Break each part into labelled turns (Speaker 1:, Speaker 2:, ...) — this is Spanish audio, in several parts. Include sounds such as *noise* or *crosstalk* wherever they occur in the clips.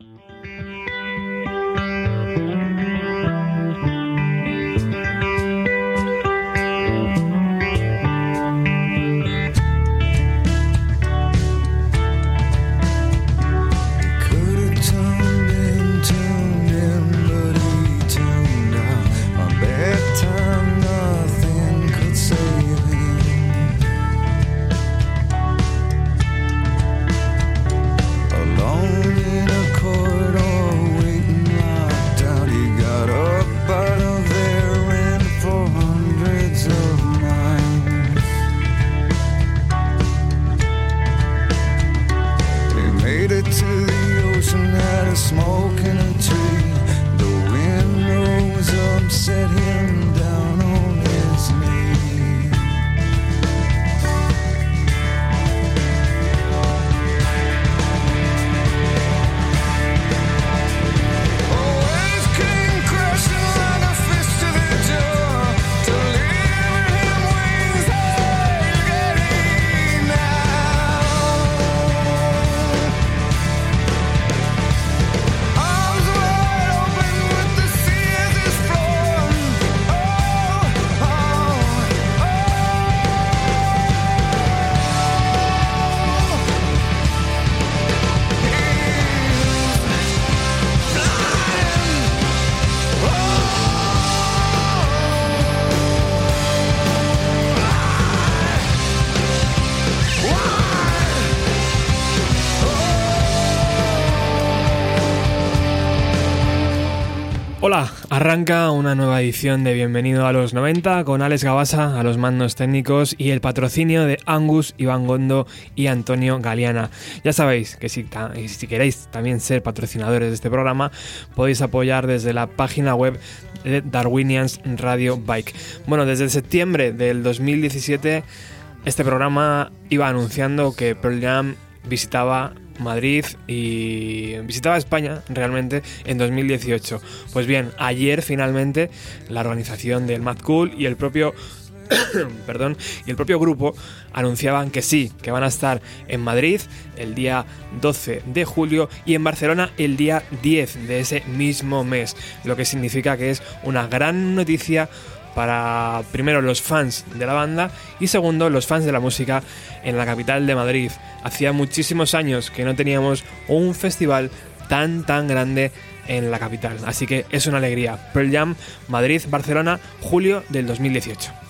Speaker 1: Hola, arranca una nueva edición de Bienvenido a los 90 con Alex Gabasa a los mandos técnicos y el patrocinio de Angus, Iván Gondo y Antonio Galeana. Ya sabéis que si, queréis también ser patrocinadores de este programa, podéis apoyar desde la página web de Darwinians Radio Bike. Bueno, desde septiembre del 2017 este programa iba anunciando que Pearl visitaba Madrid y visitaba España realmente en 2018. Pues bien, ayer finalmente la organización del Mad Cool y el propio *coughs* perdón, y el propio grupo anunciaban que sí, que van a estar en Madrid el día 12 de julio y en Barcelona el día 10 de ese mismo mes, lo que significa que es una gran noticia para primero los fans de la banda y segundo los fans de la música en la capital de Madrid. Hacía muchísimos años que no teníamos un festival tan tan grande en la capital, así que es una alegría. Pearl Jam, Madrid, Barcelona, julio del 2018.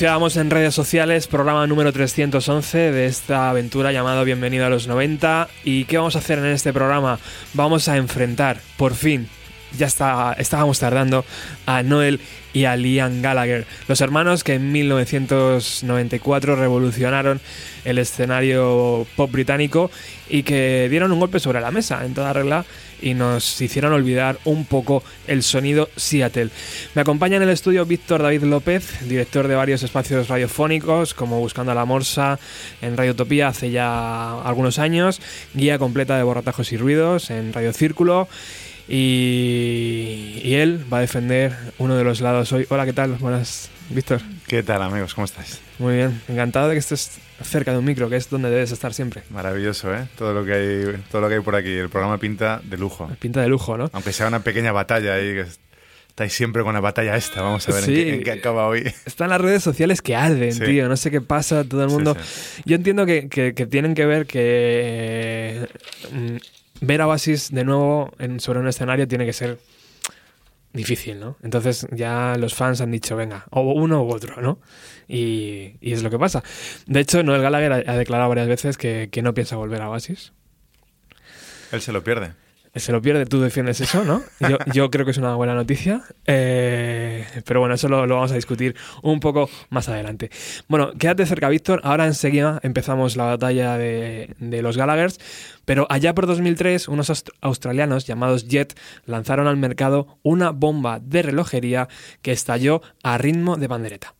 Speaker 1: Anunciábamos en redes sociales, programa número 311 de esta aventura llamado Bienvenido a los 90. ¿Y qué vamos a hacer en este programa? Vamos a enfrentar, por fin, ya está, estábamos tardando, a Noel y a Liam Gallagher, los hermanos que en 1994 revolucionaron el escenario pop británico y que dieron un golpe sobre la mesa en toda regla y nos hicieron olvidar un poco el sonido Seattle. Me acompaña en el estudio Víctor David López, director de varios espacios radiofónicos como Buscando a la Morsa en Radio Utopía hace ya algunos años, guía completa de borratajos y ruidos en Radio Círculo y, él va a defender uno de los lados hoy. Hola, ¿qué tal? Buenas, Víctor.
Speaker 2: ¿Qué tal, amigos? ¿Cómo estáis?
Speaker 1: Muy bien, encantado de que estés cerca de un micro, que es donde debes estar siempre.
Speaker 2: Maravilloso, ¿eh? Todo lo que hay, todo lo que hay por aquí. El programa pinta de lujo.
Speaker 1: Pinta de lujo, ¿no?
Speaker 2: Aunque sea una pequeña batalla ahí, que estáis siempre con la batalla esta. Vamos a ver en, qué, acaba hoy.
Speaker 1: Están las redes sociales que arden, tío. No sé qué pasa, todo el mundo. Yo entiendo que, que, tienen que ver que. Mm, ver a Oasis de nuevo en, sobre un escenario tiene que ser difícil, ¿no? Entonces ya los fans han dicho, venga, o uno u otro, ¿no? Y, es lo que pasa. De hecho, Noel Gallagher ha, declarado varias veces que, que no piensa volver a Oasis.
Speaker 2: Él se lo pierde
Speaker 1: se lo pierde, tú defiendes eso, ¿no? Yo, creo que es una buena noticia, eh, pero bueno, eso lo, vamos a discutir un poco más adelante. Bueno, quédate cerca, Víctor. Ahora enseguida empezamos la batalla de, de los Gallaghers, pero allá por 2003 unos australianos llamados Jet lanzaron al mercado una bomba de relojería que estalló a ritmo de bandereta.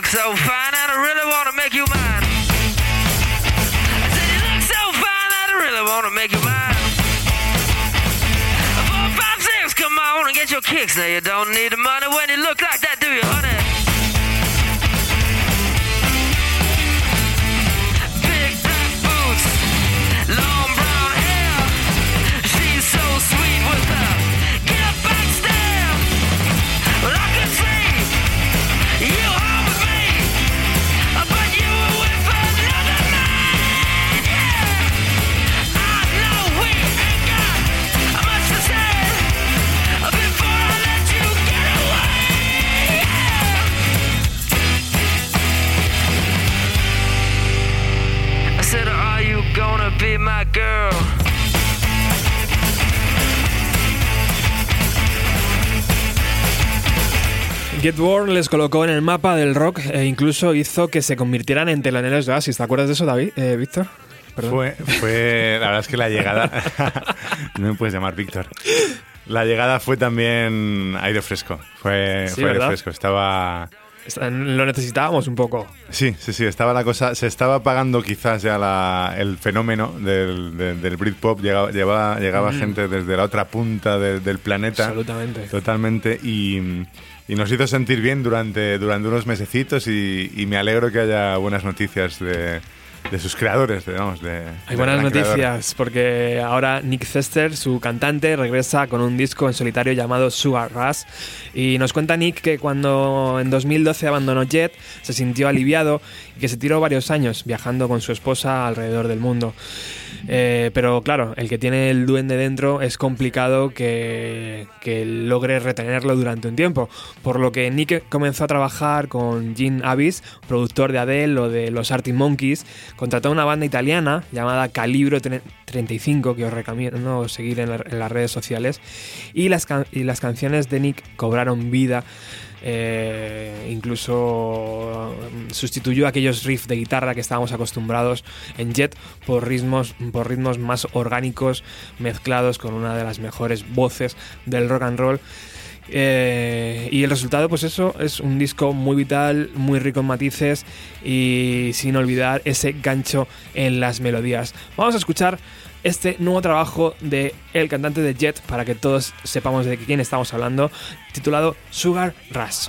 Speaker 1: Look so fine and I really wanna make you mine. I said you look so fine and I really wanna make you mine. Four, five, six, come on and get your kicks. Now you don't need the money when you look like that, do you, honey? Get Born les colocó en el mapa del rock e incluso hizo que se convirtieran en teloneros de Oasis. ¿Te acuerdas de eso, David? Eh, Víctor.
Speaker 2: Fue, fue, la verdad es que la llegada, *laughs* no me puedes llamar Víctor. La llegada fue también aire fresco. Fue, fue aire fresco. Estaba,
Speaker 1: lo necesitábamos un poco.
Speaker 2: Sí, sí, sí, estaba la cosa, se estaba apagando quizás ya el fenómeno del, del, Britpop, llegaba, llegaba, gente desde la otra punta del planeta.
Speaker 1: Absolutamente.
Speaker 2: Totalmente, y, y, nos hizo sentir bien durante, durante unos mesecitos y, y me alegro que haya buenas noticias de, de sus creadores, digamos. De,
Speaker 1: Hay buenas noticias porque ahora Nick Cester, su cantante, regresa con un disco en solitario llamado Sugar Rush y nos cuenta Nick que cuando en 2012 abandonó Jet se sintió aliviado y que se tiró varios años viajando con su esposa alrededor del mundo. Eh, pero claro, el que tiene el duende dentro es complicado que, que, logre retenerlo durante un tiempo. Por lo que Nick comenzó a trabajar con Gene Avis, productor de Adele o de los Arctic Monkeys. Contrató una banda italiana llamada Calibro 35, que os recomiendo seguir en, en las redes sociales. Y las, y las canciones de Nick cobraron vida eh, incluso mm, sustituyó aquellos riffs de guitarra que estábamos acostumbrados en Jet por ritmos, por ritmos más orgánicos mezclados con una de las mejores voces del rock and roll. Eh, y el resultado, pues eso, es un disco muy vital, muy rico en matices y sin olvidar ese gancho en las melodías. Vamos a escuchar
Speaker 3: este nuevo trabajo de el cantante de Jet para que todos sepamos de quién estamos hablando, titulado Sugar Rush.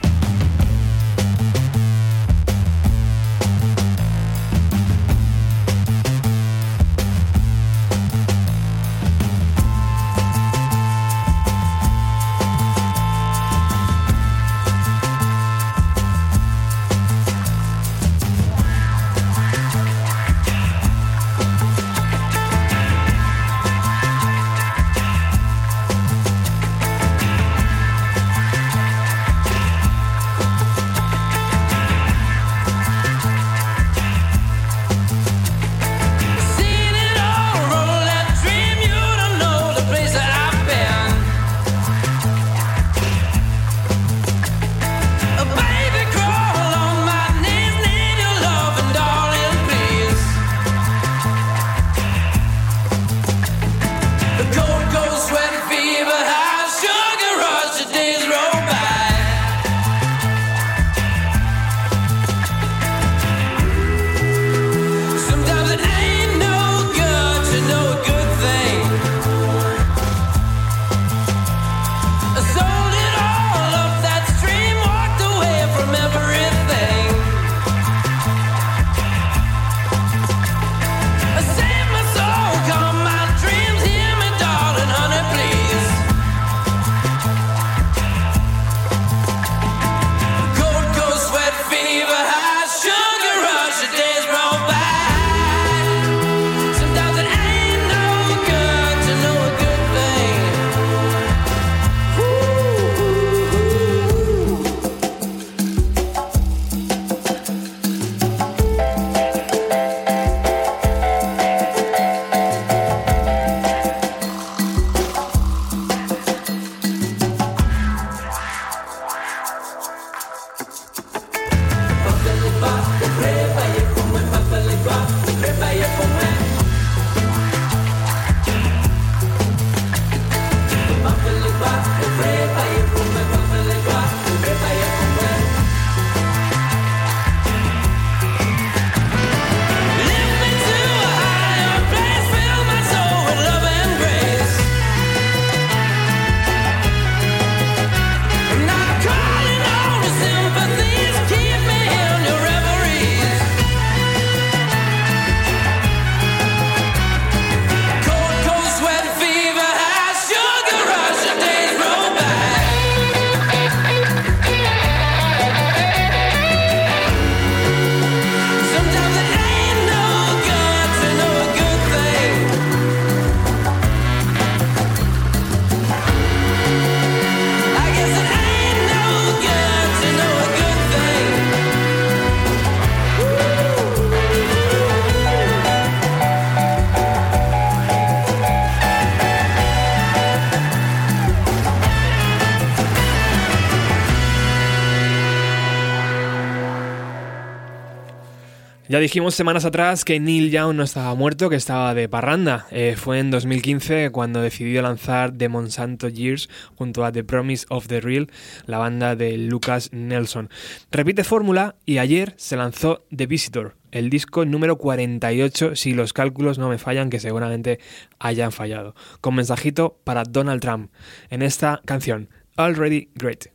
Speaker 3: Ya dijimos semanas atrás que Neil Young no estaba muerto, que estaba de parranda. Eh, fue en 2015 cuando decidió lanzar The Monsanto Years junto a The Promise of the Real, la banda de Lucas Nelson. Repite fórmula y ayer se lanzó The Visitor, el disco número 48, si los cálculos no me fallan, que seguramente hayan fallado, con mensajito para Donald Trump en esta canción, Already Great.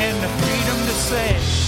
Speaker 1: and the freedom to say.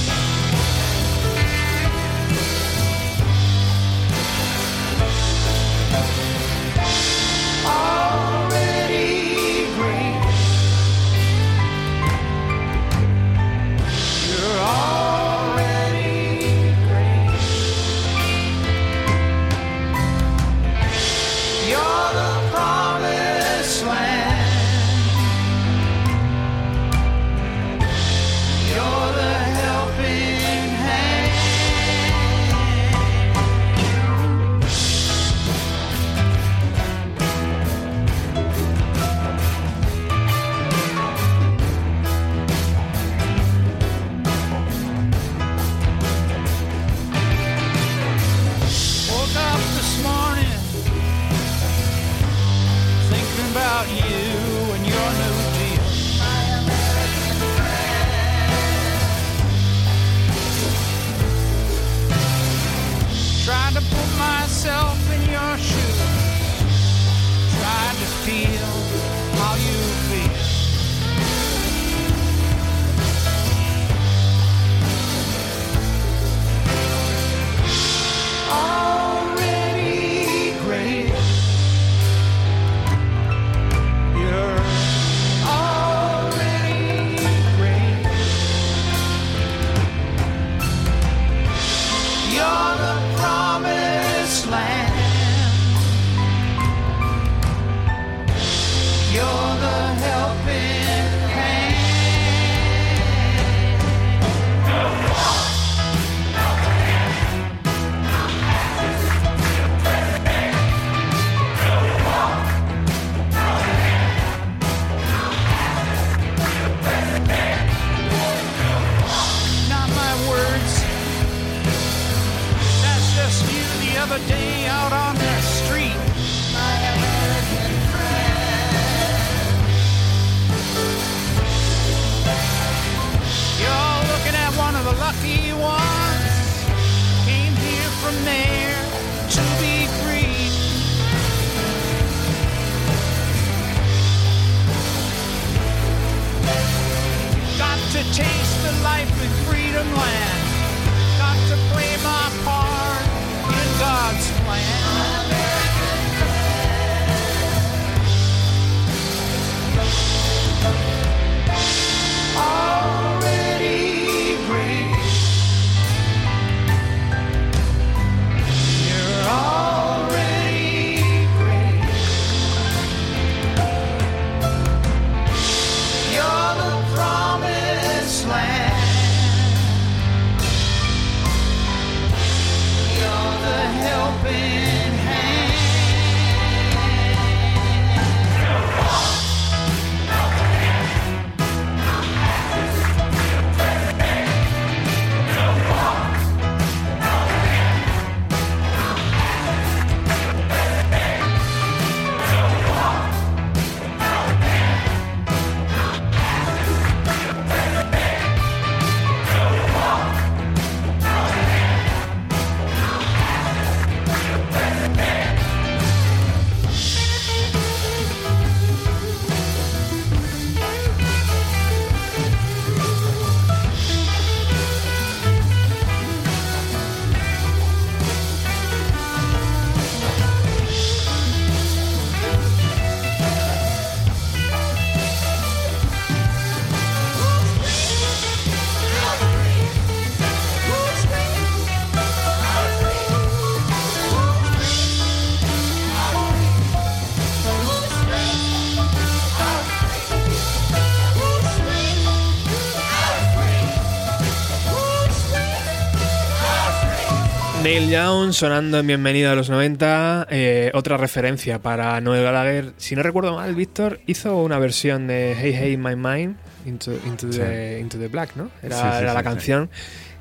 Speaker 1: Young sonando en Bienvenido a los 90. Eh, otra referencia para Noel Gallagher. Si no recuerdo mal, Víctor hizo una versión de Hey Hey My Mind Into, the, into the, Black, ¿no? Era, la canción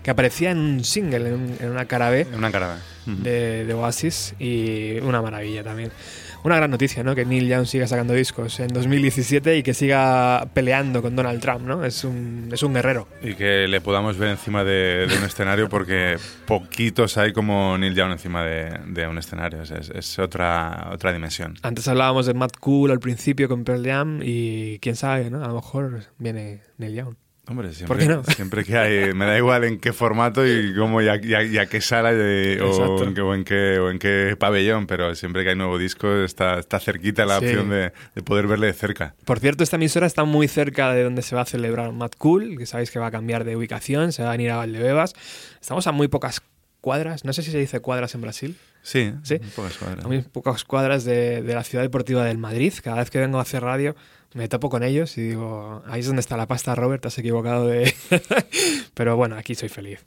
Speaker 1: que aparecía en un single, en, una cara B.
Speaker 2: En una cara
Speaker 1: B. de Oasis y una maravilla también una gran noticia, ¿no? Que Neil Young siga sacando discos en 2017 y que siga peleando con Donald Trump, ¿no? Es un, es un guerrero.
Speaker 2: Y que le podamos ver encima de, un escenario porque poquitos hay como Neil Young encima de, un escenario. Es, es, otra, otra dimensión.
Speaker 1: Antes hablábamos de Matt Cool al principio con Pearl Jam y quién sabe, ¿no? A lo mejor viene Neil Young.
Speaker 2: Hombre, siempre, no? *laughs* siempre que hay, me da igual en qué formato y cómo y a, qué sala o, en qué, o, en qué, o en qué pabellón, pero siempre que hay nuevo disco está, está cerquita la opción de, poder verle de cerca.
Speaker 1: Por cierto, esta emisora está muy cerca de donde se va a celebrar Mad Cool, que sabéis que va a cambiar de ubicación, se va a venir a Valdebebas. Estamos a muy pocas cuadras, no sé si se dice cuadras en Brasil.
Speaker 2: Sí,
Speaker 1: ¿Sí?
Speaker 2: pocas cuadras.
Speaker 1: A muy pocas cuadras de, de la ciudad deportiva del Madrid. Cada vez que vengo a hacer radio me topo con ellos y digo, ahí es donde está la pasta, Robert, has equivocado de... *laughs* Pero bueno, aquí soy feliz.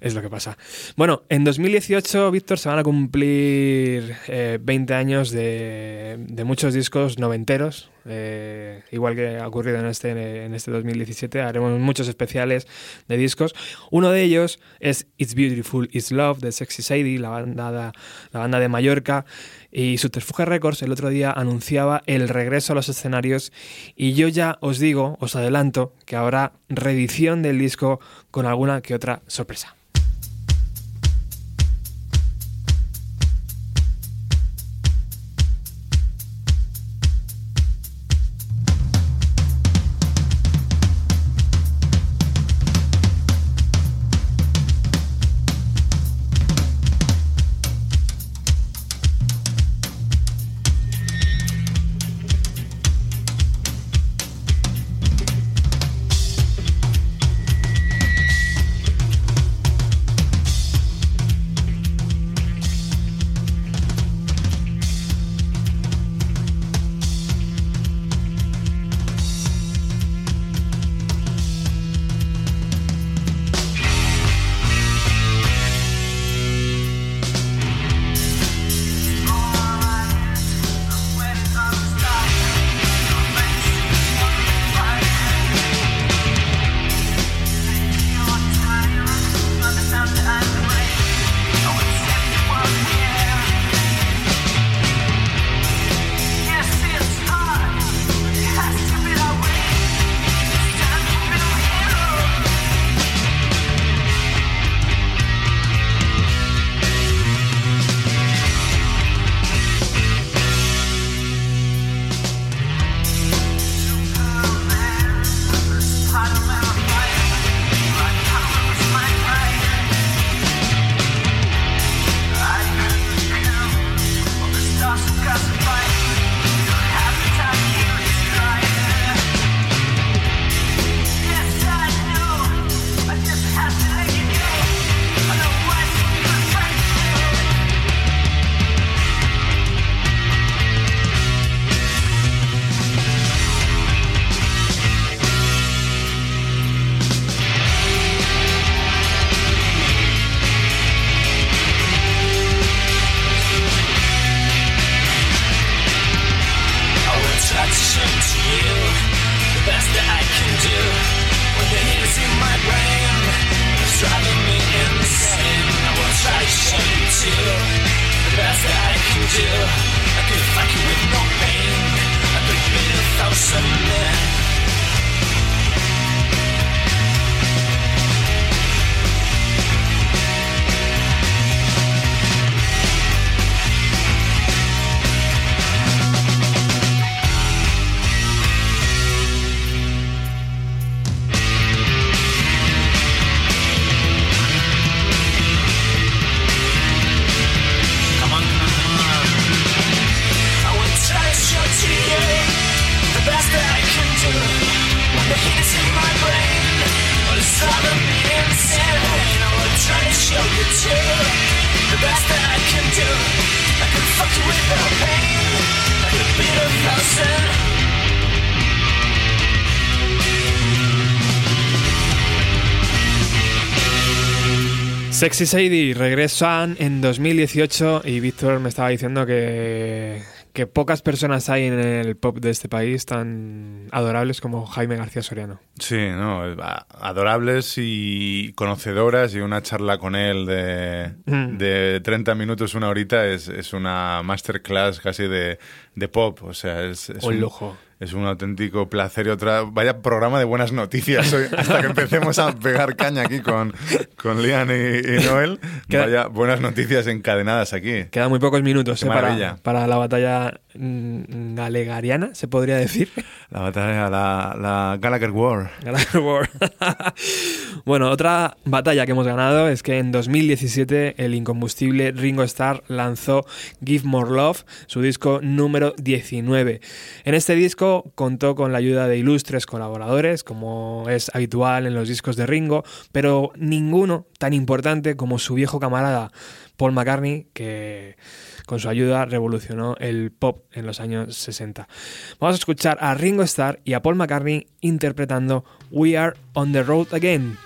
Speaker 1: Es lo que pasa. Bueno, en 2018, Víctor, se van a cumplir 20 eh, años de, de, muchos discos noventeros. Eh, igual que ha ocurrido en este, en este 2017, haremos muchos especiales de discos. Uno de ellos es It's Beautiful, It's Love de Sexy Sadie, la banda, la banda de Mallorca. Y Subterfuge Records el otro día anunciaba el regreso a los escenarios y yo ya os digo, os adelanto, que habrá reedición del disco con alguna que otra sorpresa. Sexy Sadie regresan en 2018 y Víctor me estaba diciendo que, que pocas personas hay en el pop de este país tan adorables como Jaime García Soriano.
Speaker 2: Sí, no, adorables y conocedoras y una charla con él de, mm. de 30 minutos, una horita es, es una masterclass casi de, de pop, o sea, es, es
Speaker 1: un lujo
Speaker 2: es un auténtico placer y otra. Vaya programa de buenas noticias hoy, hasta que empecemos a pegar caña aquí con, con Lian y, Noel. Vaya buenas noticias encadenadas aquí.
Speaker 1: Quedan muy pocos minutos eh, para, para, la batalla galegariana, se podría decir.
Speaker 2: La batalla, la, la Gallagher War.
Speaker 1: Gallagher War. *laughs* bueno, otra batalla que hemos ganado es que en 2017 el incombustible Ringo Starr lanzó Give More Love, su disco número 19. En este disco contó con la ayuda de ilustres colaboradores, como es habitual en los discos de Ringo, pero ninguno tan importante como su viejo camarada Paul McCartney, que con su ayuda revolucionó el pop en los años 60. Vamos a escuchar a Ringo Starr y a Paul McCartney interpretando We Are on the Road Again.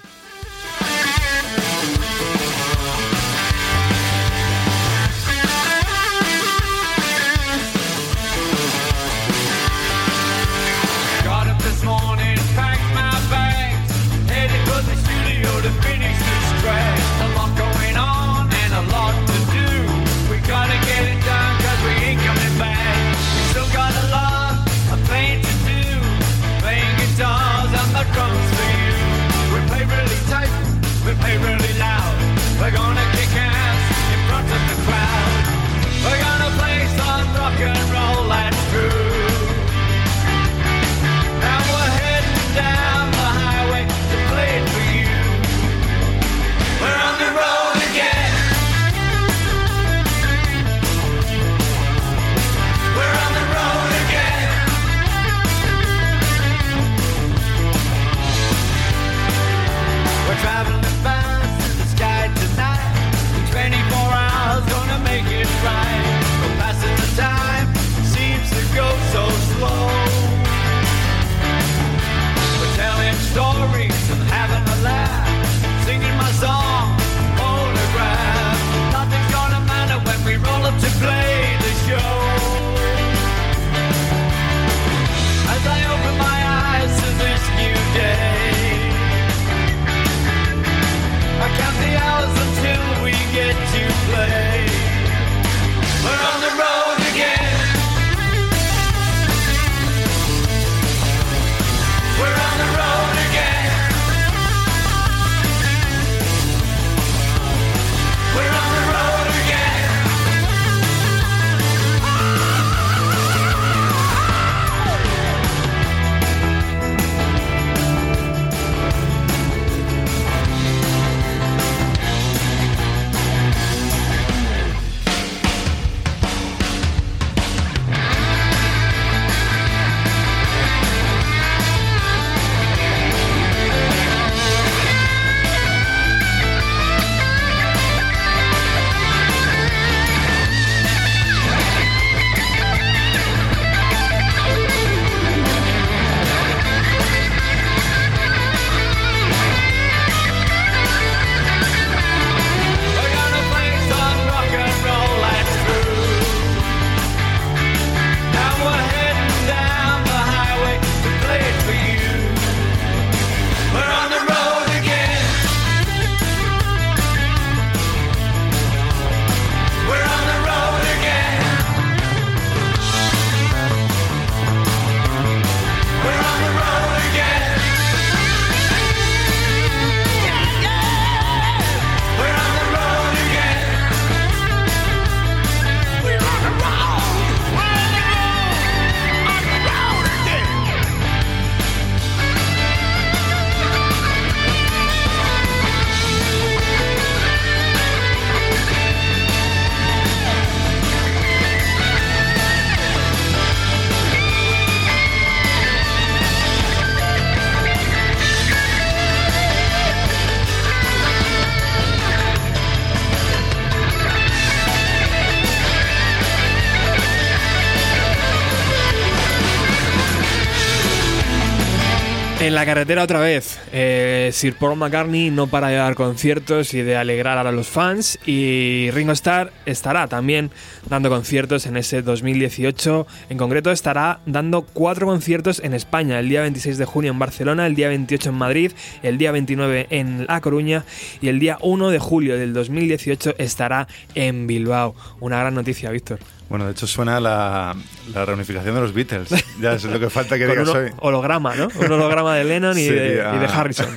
Speaker 4: En la carretera otra vez, eh, Sir Paul McCartney no para de dar conciertos y de alegrar a los fans y Ringo Starr estará también dando conciertos en ese 2018. En concreto estará dando cuatro conciertos en España, el día 26 de junio en Barcelona, el día 28 en Madrid, el día 29 en La Coruña y el día 1 de julio del 2018 estará en Bilbao. Una gran noticia, Víctor.
Speaker 2: Bueno, de hecho suena la, reunificación de los Beatles. Ya es lo que falta que *laughs* digas hoy.
Speaker 4: Holograma, ¿no? Un holograma de Lennon y, de, Harrison. *laughs*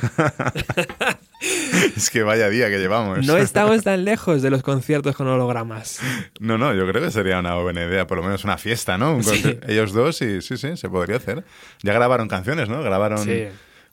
Speaker 2: es que vaya día que llevamos.
Speaker 4: No estamos tan lejos de los conciertos con hologramas.
Speaker 2: No, no, yo creo que sería una buena idea, por lo menos una fiesta, ¿no? Ellos dos y sí, sí, se podría hacer. Ya grabaron canciones, ¿no? Grabaron... Sí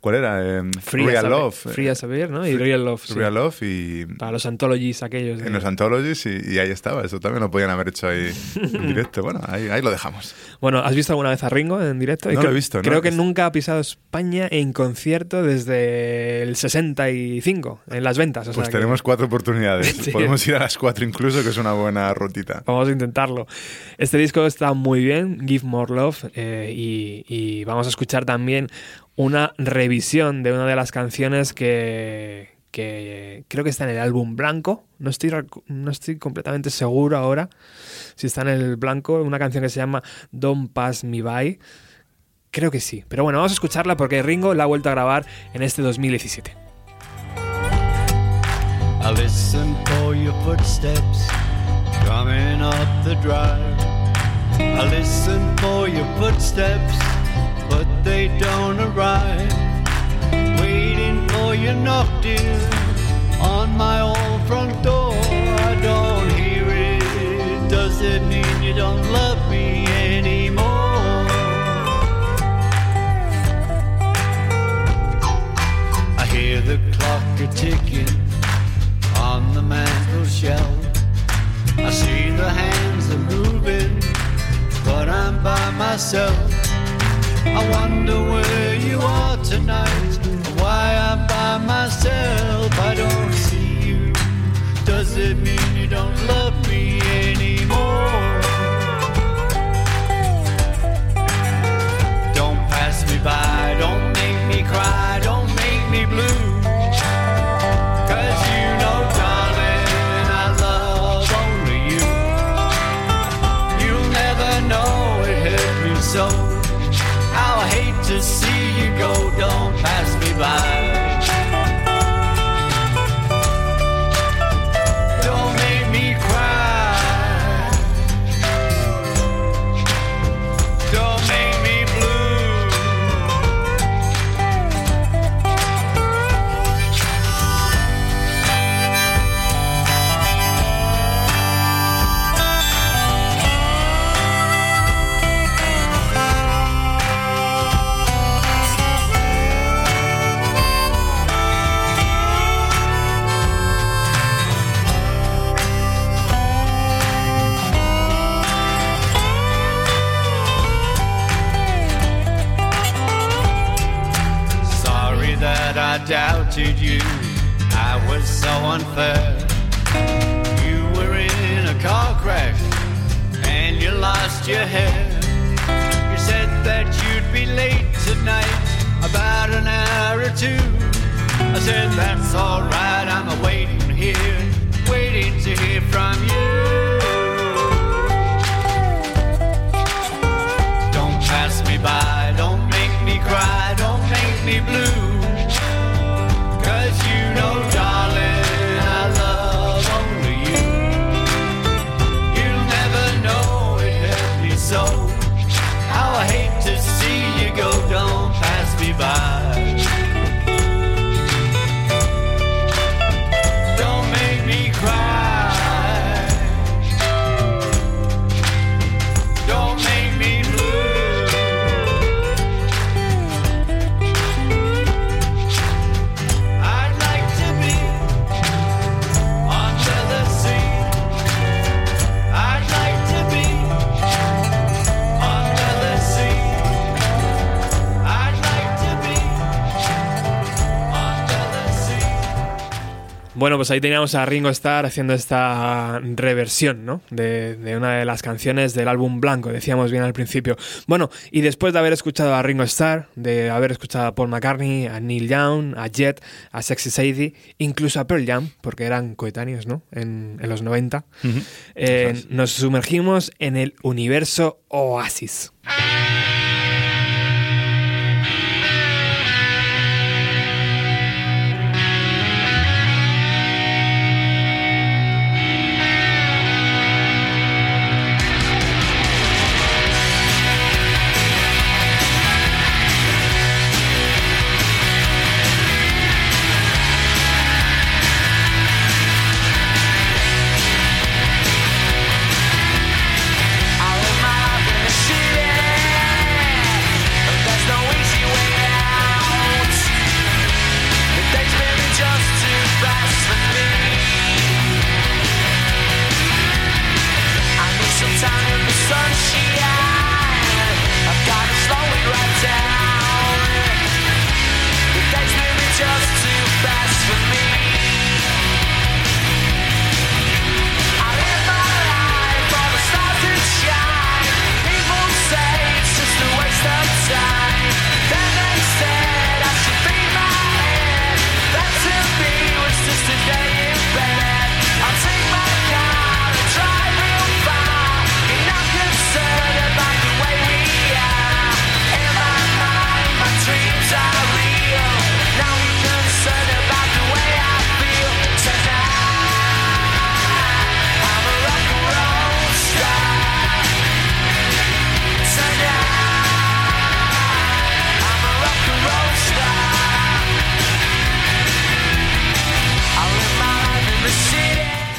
Speaker 2: ¿Cuál era? Em, Real Love.
Speaker 4: Free a saber, ¿no? Y Real Love.
Speaker 2: Real Love y...
Speaker 4: Para los anthologies aquellos.
Speaker 2: En los anthologies y, ahí estaba. Eso también lo podían haber hecho ahí en *laughs* directo. Bueno, ahí, ahí, lo dejamos.
Speaker 4: Bueno, ¿has visto alguna vez a Ringo en directo?
Speaker 2: No lo he visto.
Speaker 4: Creo que nunca ha pisado España en concierto desde el 65, en las ventas.
Speaker 2: pues tenemos cuatro oportunidades. *laughs* Podemos ir a las cuatro incluso, que es una buena rutita.
Speaker 4: Vamos a intentarlo. Este disco está muy bien, Give More Love, eh, y vamos a escuchar también una revisión de una de las canciones que, creo que está en el álbum blanco. No estoy, no estoy completamente seguro ahora si está en el blanco. Una canción que se llama Don't Pass Me By. Creo que sí. Pero bueno, vamos a escucharla porque Ringo la ha vuelto a grabar en este 2017. I listen for your footsteps coming up the drive. I listen for your footsteps. But they don't arrive. Waiting for your knock, dear, on my old front door. I don't hear it. Does it mean you don't love me anymore? I hear the clock a ticking on the mantel shelf. I see the hands are moving, but I'm by myself. I wonder where you are tonight. Why I'm by myself. I don't see you. Does it mean you don't love me anymore? Don't pass me by. Don't make me cry. Don't make me blue. Cause hate to see you go, don't pass me by. You. I was so unfair. You were in a car crash and you lost your hair. You said that you'd be late tonight, about an hour or two. I said, That's alright, I'm waiting here, waiting to hear from you.
Speaker 1: Bueno, pues ahí teníamos a Ringo Starr haciendo esta reversión, ¿no? De, una de las canciones del álbum Blanco, decíamos bien al principio. Bueno, y después de haber escuchado a Ringo Starr, de haber escuchado a Paul McCartney, a Neil Young, a Jet, a Sexy Sadie, incluso a Pearl Jam, porque eran coetáneos, ¿no? En, los 90, eh, nos sumergimos en el universo Oasis.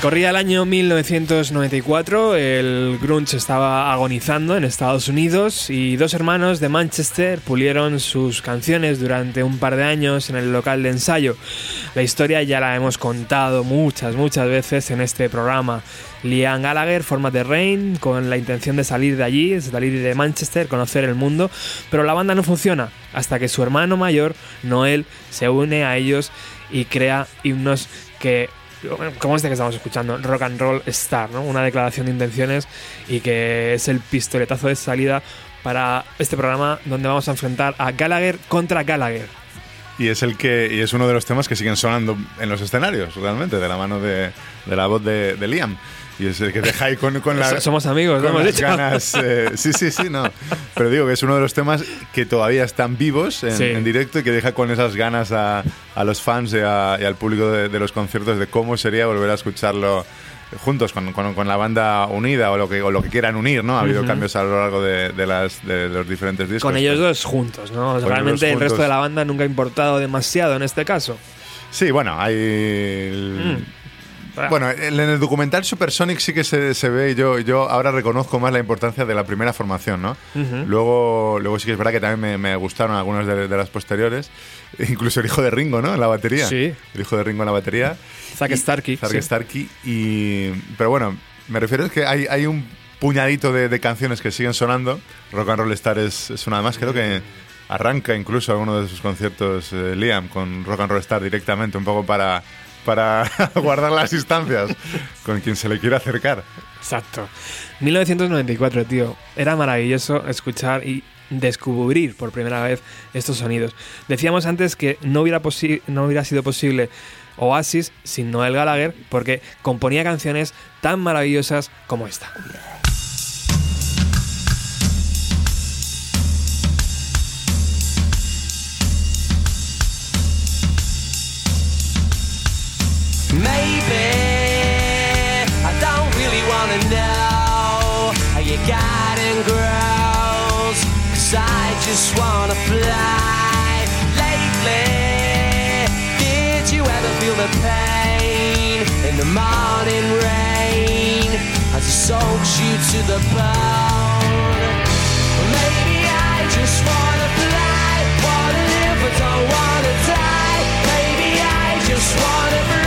Speaker 1: Corría el año 1994, el grunge estaba agonizando en Estados Unidos y dos hermanos de Manchester pulieron sus canciones durante un par de años en el local de ensayo. La historia ya la hemos contado muchas, muchas veces en este programa. Liam Gallagher forma The Rain con la intención de salir de allí, salir de Manchester, conocer el mundo, pero la banda no funciona hasta que su hermano mayor, Noel, se une a ellos y crea himnos que como este que estamos escuchando, Rock and Roll Star, ¿no? Una declaración de intenciones y que es el pistoletazo de salida para este programa donde vamos a enfrentar a Gallagher contra Gallagher.
Speaker 2: Y es el que y es uno de los temas que siguen sonando en los escenarios, realmente, de la mano de, la voz de Liam. Y es el que deja ahí con, con la, *laughs*
Speaker 1: Somos amigos,
Speaker 2: con las ganas. Eh, sí, sí, sí, no. Pero digo que es uno de los temas que todavía están vivos en, directo y que deja con esas ganas a, a los fans y, al público de, los conciertos de cómo sería volver a escucharlo juntos con, con, la banda unida o lo que o lo que quieran unir, ¿no? Ha habido cambios a lo largo de, de, las, de los diferentes discos.
Speaker 1: Con ellos dos juntos, ¿no? Realmente el resto de la banda nunca ha importado demasiado en este caso.
Speaker 2: Sí, bueno, hay... Mm. Bueno, en el documental Supersonic sí que se, se ve, yo, yo ahora reconozco más la importancia de la primera formación, ¿no? luego, luego sí que es verdad que también me, gustaron algunas de, las posteriores, *laughs* incluso el hijo de Ringo, ¿no? En la batería.
Speaker 1: Sí.
Speaker 2: El hijo de Ringo en la batería.
Speaker 1: Zack Starkey.
Speaker 2: Zack Starkey. Y, pero bueno, me refiero a que hay, hay un puñadito de, canciones que siguen sonando. Rock and Roll Star es, es una más, creo que arranca incluso alguno de sus conciertos eh, Liam con Rock and Roll Star directamente, un poco para para *laughs* guardar las instancias con quien se le quiera acercar.
Speaker 1: Exacto. 1994, tío. Era maravilloso escuchar y descubrir por primera vez estos sonidos. Decíamos antes que no hubiera, no hubiera sido posible Oasis sin Noel Gallagher porque componía canciones tan maravillosas como esta. Just wanna fly. Lately, did you ever feel the pain in the morning rain as it soaks you to the bone? Maybe I just wanna fly, wanna live but don't wanna die. Maybe I just wanna breathe.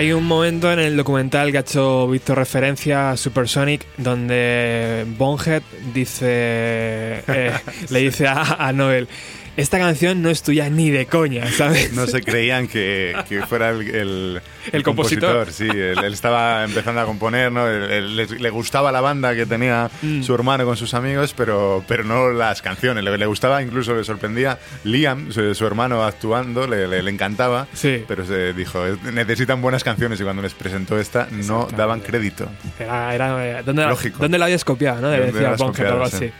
Speaker 1: Hay un momento en el documental que ha hecho Víctor referencia a Supersonic donde Bonhead dice, eh, *laughs* le dice a, a Noel, esta canción no es tuya ni de coña, ¿sabes?
Speaker 2: No se creían que, fuera el,
Speaker 1: el, compositor.
Speaker 2: Sí, él, estaba empezando a componer, ¿no? le, gustaba la banda que tenía mm. su hermano con sus amigos, pero, pero no las canciones. Le, gustaba, incluso le sorprendía Liam, su, hermano actuando, le, encantaba,
Speaker 1: sí.
Speaker 2: pero se dijo, necesitan buenas canciones y cuando les presentó esta no daban crédito.
Speaker 1: Era, era ¿dónde, Lógico. ¿Dónde la habías copiado? ¿no? Decía Bonhead algo así.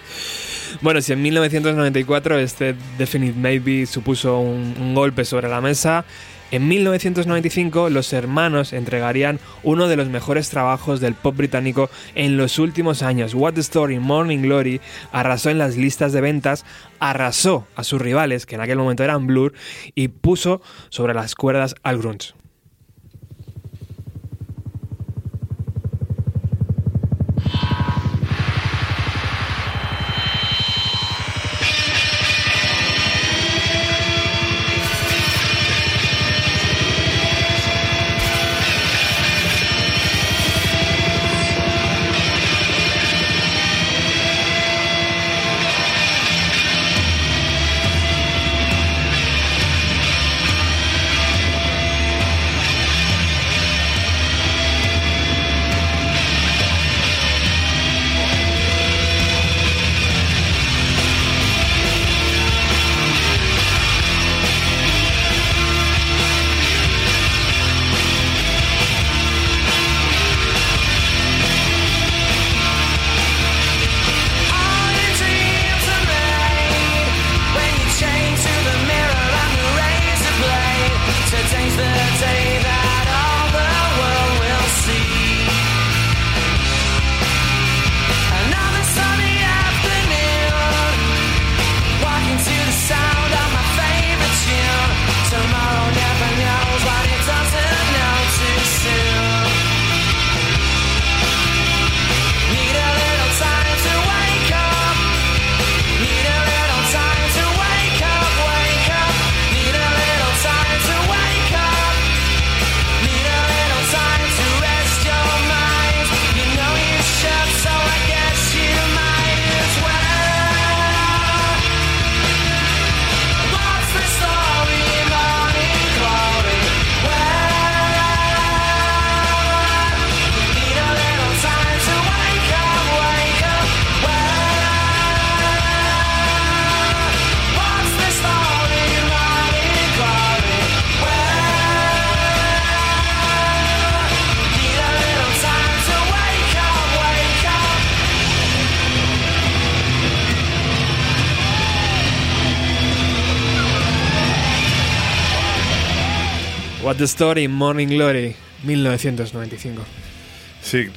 Speaker 1: Bueno, si en 1994 este Definite Maybe supuso un, golpe sobre la mesa, en 1995 los hermanos entregarían uno de los mejores trabajos del pop británico en los últimos años. What the Story Morning Glory arrasó en las listas de ventas, arrasó a sus rivales, que en aquel momento eran Blur, y puso sobre las cuerdas al grunge. The Story, Morning Glory, 1995.
Speaker 2: Sí,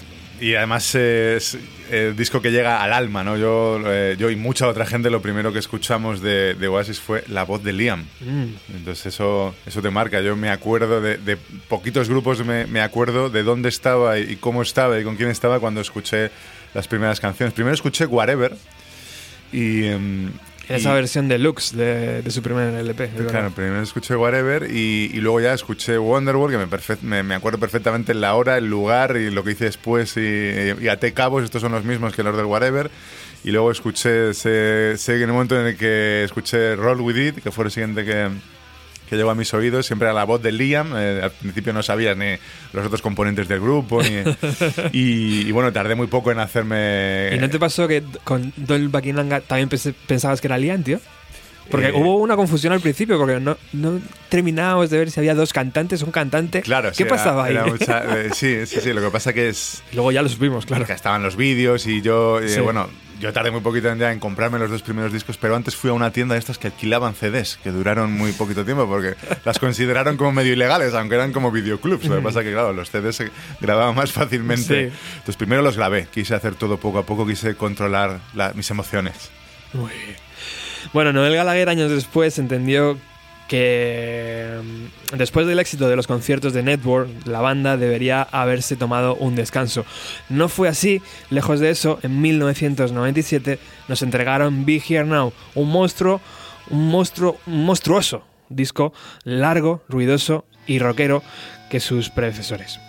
Speaker 2: y además es el disco que llega al alma, ¿no? Yo, eh, yo y mucha otra gente lo primero que escuchamos de, Oasis fue la voz de Liam. Mm. Entonces eso, eso te marca. Yo me acuerdo de, poquitos grupos, me, me, acuerdo de dónde estaba y, cómo estaba y con quién estaba cuando escuché las primeras canciones. Primero escuché Whatever y, em,
Speaker 1: esa versión deluxe de, de su primer LP.
Speaker 2: Claro, primero escuché Whatever y, y, luego ya escuché Wonderwall, que me, me, acuerdo perfectamente la hora, el lugar y lo que hice después. Y, y até cabos, estos son los mismos que los del Whatever. Y luego escuché, sé, sé en el momento en el que escuché Roll With It, que fue el siguiente que, que llegó a mis oídos siempre era la voz de Liam. Eh, al principio no sabía ni los otros componentes del grupo. *laughs* y, bueno, tardé muy poco en hacerme.
Speaker 1: ¿Y no te pasó que con Buckingham también pensabas que era Liam, tío? Porque eh, hubo una confusión al principio, porque no, no terminábamos de ver si había dos cantantes, un cantante.
Speaker 2: Claro,
Speaker 1: ¿Qué pasaba ahí? *laughs*
Speaker 2: Eh, sí, sí, sí. Lo que pasa que es.
Speaker 1: Luego ya lo supimos, claro.
Speaker 2: Que estaban los vídeos y yo. bueno, yo tardé muy poquito en, ya en comprarme los dos primeros discos, pero antes fui a una tienda de estas que alquilaban CDs, que duraron muy poquito tiempo porque *laughs* las consideraron como medio ilegales, aunque eran como videoclubs. Lo que pasa que, claro, los CDs se grababan más fácilmente. Entonces, primero los grabé, quise hacer todo poco a poco, quise controlar mis emociones.
Speaker 1: Muy bien. Bueno, Noel Gallagher años después entendió que mm, después del éxito de los conciertos de Network, la banda debería haberse tomado un descanso. No fue así, lejos de eso, en 1997 nos entregaron Be Here Now, un monstruo, un monstruo, monstruoso disco largo, ruidoso y rockero que sus predecesores.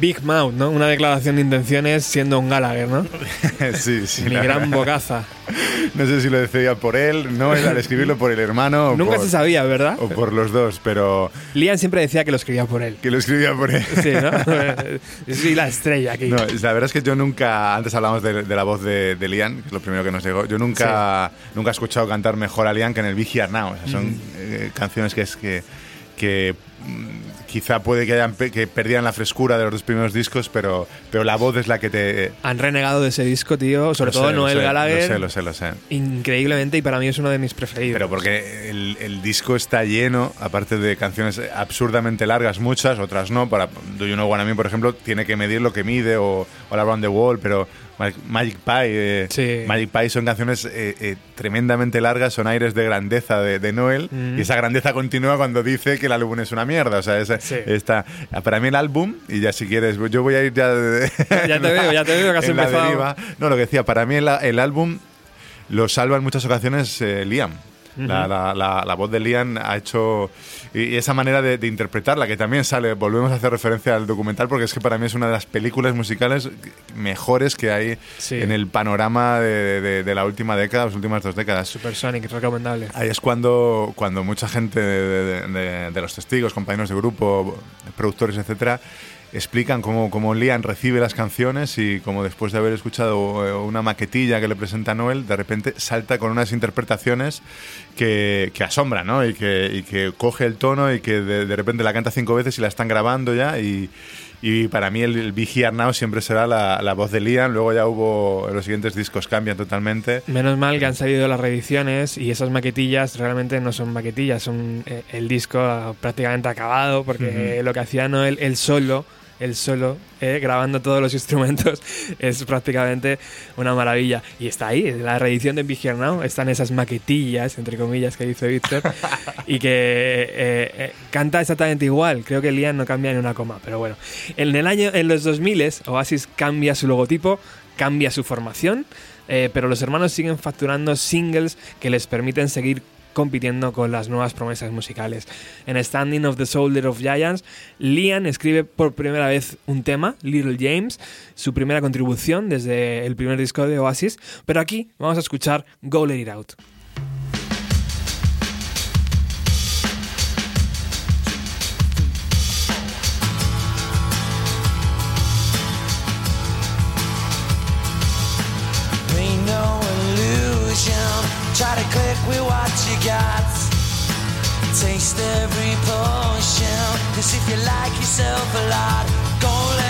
Speaker 1: Big Mouth, ¿no? Una declaración de intenciones siendo un Gallagher, ¿no? *laughs*
Speaker 2: sí, sí.
Speaker 1: Mi gran bocaza.
Speaker 2: No sé si lo decía por él, no era al escribirlo por el hermano.
Speaker 1: Nunca se sabía, ¿verdad?
Speaker 2: O por los dos, pero.
Speaker 1: Liam siempre decía que lo escribía por él.
Speaker 2: Que lo escribía por él.
Speaker 1: Sí, ¿no? *laughs* *laughs* soy la estrella aquí.
Speaker 2: No, la verdad es que yo nunca. Antes hablamos de, la voz de, de, Liam, que es lo primero que nos llegó. Yo nunca, nunca he escuchado cantar mejor a Liam que en el Big Now. son eh, canciones que es que. que mm, quizá puede que, hayan, que perdieran la frescura de los dos primeros discos, pero, pero la voz es la que te...
Speaker 1: Han renegado de ese disco, tío, sobre todo Noel Gallagher.
Speaker 2: Lo sé, lo sé, lo sé.
Speaker 1: Increíblemente, y para mí es uno de mis preferidos.
Speaker 2: Pero porque el, el disco está lleno, aparte de canciones absurdamente largas, muchas, otras no. Para Do You Know What I Mean, por ejemplo, tiene que medir lo que mide, o All Around the Wall, pero Magic Pie. Eh, Magic Pie son canciones eh, eh, tremendamente largas, son aires de grandeza de, Noel. Mm. Y esa grandeza continúa cuando dice que el álbum es una mierda. O sea, está, para mí el álbum, y ya si quieres, yo voy a ir ya. *laughs*
Speaker 1: ya te veo, ya te veo que has *laughs* empezado.
Speaker 2: No, lo que decía, para mí el, el álbum lo salva en muchas ocasiones Liam la, voz de Liam ha hecho. Y esa manera de, interpretarla, que también sale, volvemos a hacer referencia al documental, porque es que para mí es una de las películas musicales mejores que hay en el panorama de, la última década, las últimas dos décadas.
Speaker 1: Supersonic, recomendable.
Speaker 2: Ahí es cuando, cuando mucha gente de, los testigos, compañeros de grupo, productores, etcétera, explican cómo, cómo Liam recibe las canciones y cómo después de haber escuchado eh, una maquetilla que le presenta Noel, de repente salta con unas interpretaciones que, que asombran, ¿no? Y que, y que coge el tono y que de, repente la canta cinco veces y la están grabando ya y, y para mí el, el Now siempre será la, la, voz de Liam. Luego ya hubo, los siguientes discos cambian totalmente.
Speaker 1: Menos mal que han salido las reediciones y esas maquetillas realmente no son maquetillas, son eh, el disco prácticamente acabado porque lo que hacía Noel, él solo el solo, eh, grabando todos los instrumentos, *laughs* es prácticamente una maravilla. Y está ahí, en la reedición de Big Now, están esas maquetillas, entre comillas, que dice Víctor, *laughs* y que eh, eh, canta exactamente igual. Creo que Liam no cambia ni una coma, pero bueno. En el año, en los 2000 Oasis cambia su logotipo, cambia su formación, pero los hermanos siguen facturando singles que les permiten seguir compitiendo con las nuevas promesas musicales. En Standing of the Soldier of Giants, Liam escribe por primera vez un tema, Little James, su primera contribución desde el primer disco de Oasis, pero aquí vamos a escuchar Go Let It Out. Taste every potion. Cause if you like yourself a lot, go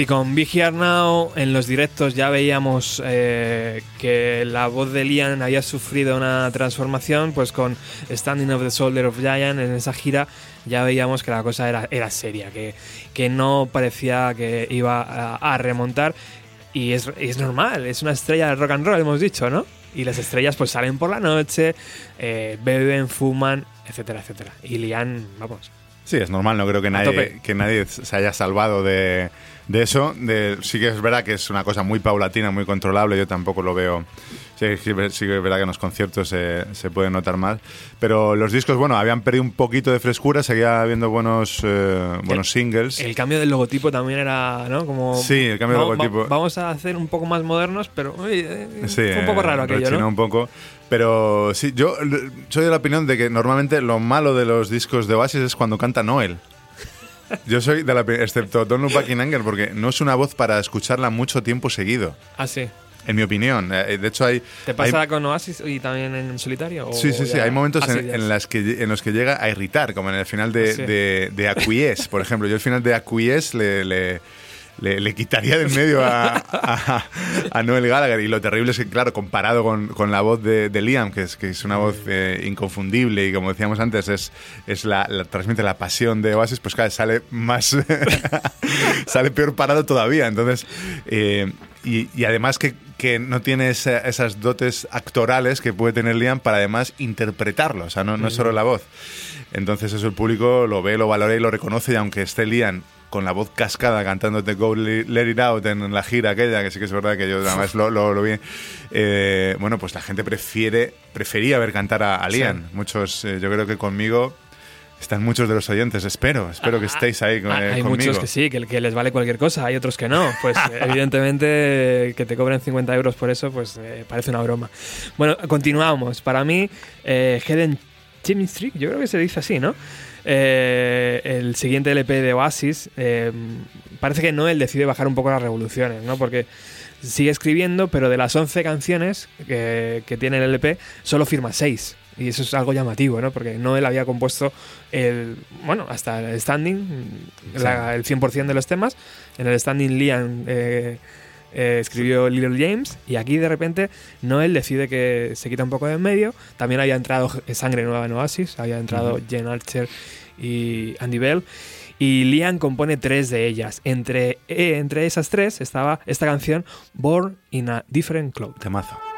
Speaker 1: Sí, con Big Here Now en los directos ya veíamos eh, que la voz de Liam había sufrido una transformación, pues con Standing of the Shoulder of Giant en esa gira ya veíamos que la cosa era, era seria, que, que no parecía que iba a, remontar y es, es, normal, es una estrella de rock and roll, hemos dicho, ¿no? Y las estrellas pues salen por la noche, eh, beben, fuman, etcétera, etcétera. Y Liam, vamos.
Speaker 2: Sí, es normal, no creo que nadie, que nadie se haya salvado de, de eso. De, sí que es verdad que es una cosa muy paulatina, muy controlable, yo tampoco lo veo Sí, sí, sí que es verdad que en los conciertos se, se puede notar más. Pero los discos, bueno, habían perdido un poquito de frescura, seguía habiendo buenos, eh, buenos singles.
Speaker 1: El cambio del logotipo también era, ¿no? Como,
Speaker 2: sí, el cambio del logotipo.
Speaker 1: vamos a hacer un poco más modernos, pero eh, fue un poco raro aquello, ¿no?
Speaker 2: un poco. Pero sí, yo soy de la opinión de que normalmente lo malo de los discos de Oasis es cuando canta Noel. Yo soy de la excepto Don't Look Back in Anger, porque no es una voz para escucharla mucho tiempo seguido.
Speaker 1: Ah, sí
Speaker 2: en mi opinión. Eh, de hecho, hay.
Speaker 1: ¿Te pasa con Oasis y también en solitario?
Speaker 2: sí, sí, sí. Hay momentos en, las que, en los que llega a irritar, como en el final de, ah, de, Acquiesce, por ejemplo. Yo el final de Acquiesce le, le quitaría del medio a, a, Noel Gallagher. Y lo terrible es que, claro, comparado con, con la voz de, Liam, que es, que es una voz eh, inconfundible y, como decíamos antes, es, es la, transmite la pasión de Oasis, pues claro, sale más. *laughs* sale peor parado todavía. Entonces. Eh, y, y, además que que no tiene esas dotes actorales que puede tener Liam para además interpretarlo, o sea, no, no es solo la voz. Entonces eso el público lo ve, lo valora y lo reconoce y aunque esté Liam con la voz cascada cantando The Go Let It Out en la gira aquella, que sí que es verdad que yo además lo, lo, vi, eh, bueno, pues la gente prefiere, prefería ver cantar a, Liam. Muchos, eh, yo creo que conmigo están muchos de los oyentes, espero, espero que ah, estéis ahí con,
Speaker 1: Hay
Speaker 2: muchos
Speaker 1: que sí, que, que, les vale cualquier cosa, hay otros que no. Pues *laughs* evidentemente que te cobren 50 euros por eso, pues eh, parece una broma. Bueno, continuamos. Para mí, eh, Head Chemistry, yo creo que se dice así, ¿no? Eh, el siguiente LP de Oasis, eh, parece que Noel decide bajar un poco las revoluciones, ¿no? Porque sigue escribiendo, pero de las 11 canciones que, que tiene el LP, solo firma 6. Y eso es algo llamativo, ¿no? Porque no él había compuesto el, bueno, hasta el standing, el 100% de los temas. En el standing Liam eh, eh, escribió Little James y aquí de repente Noel decide que se quita un poco de en medio. También había entrado Sangre Nueva en Oasis, había entrado Jen Archer y Andy Bell. Y Liam compone tres de ellas. Entre, eh, entre esas tres estaba esta canción, Born in a Different Cloud.
Speaker 2: Temazo.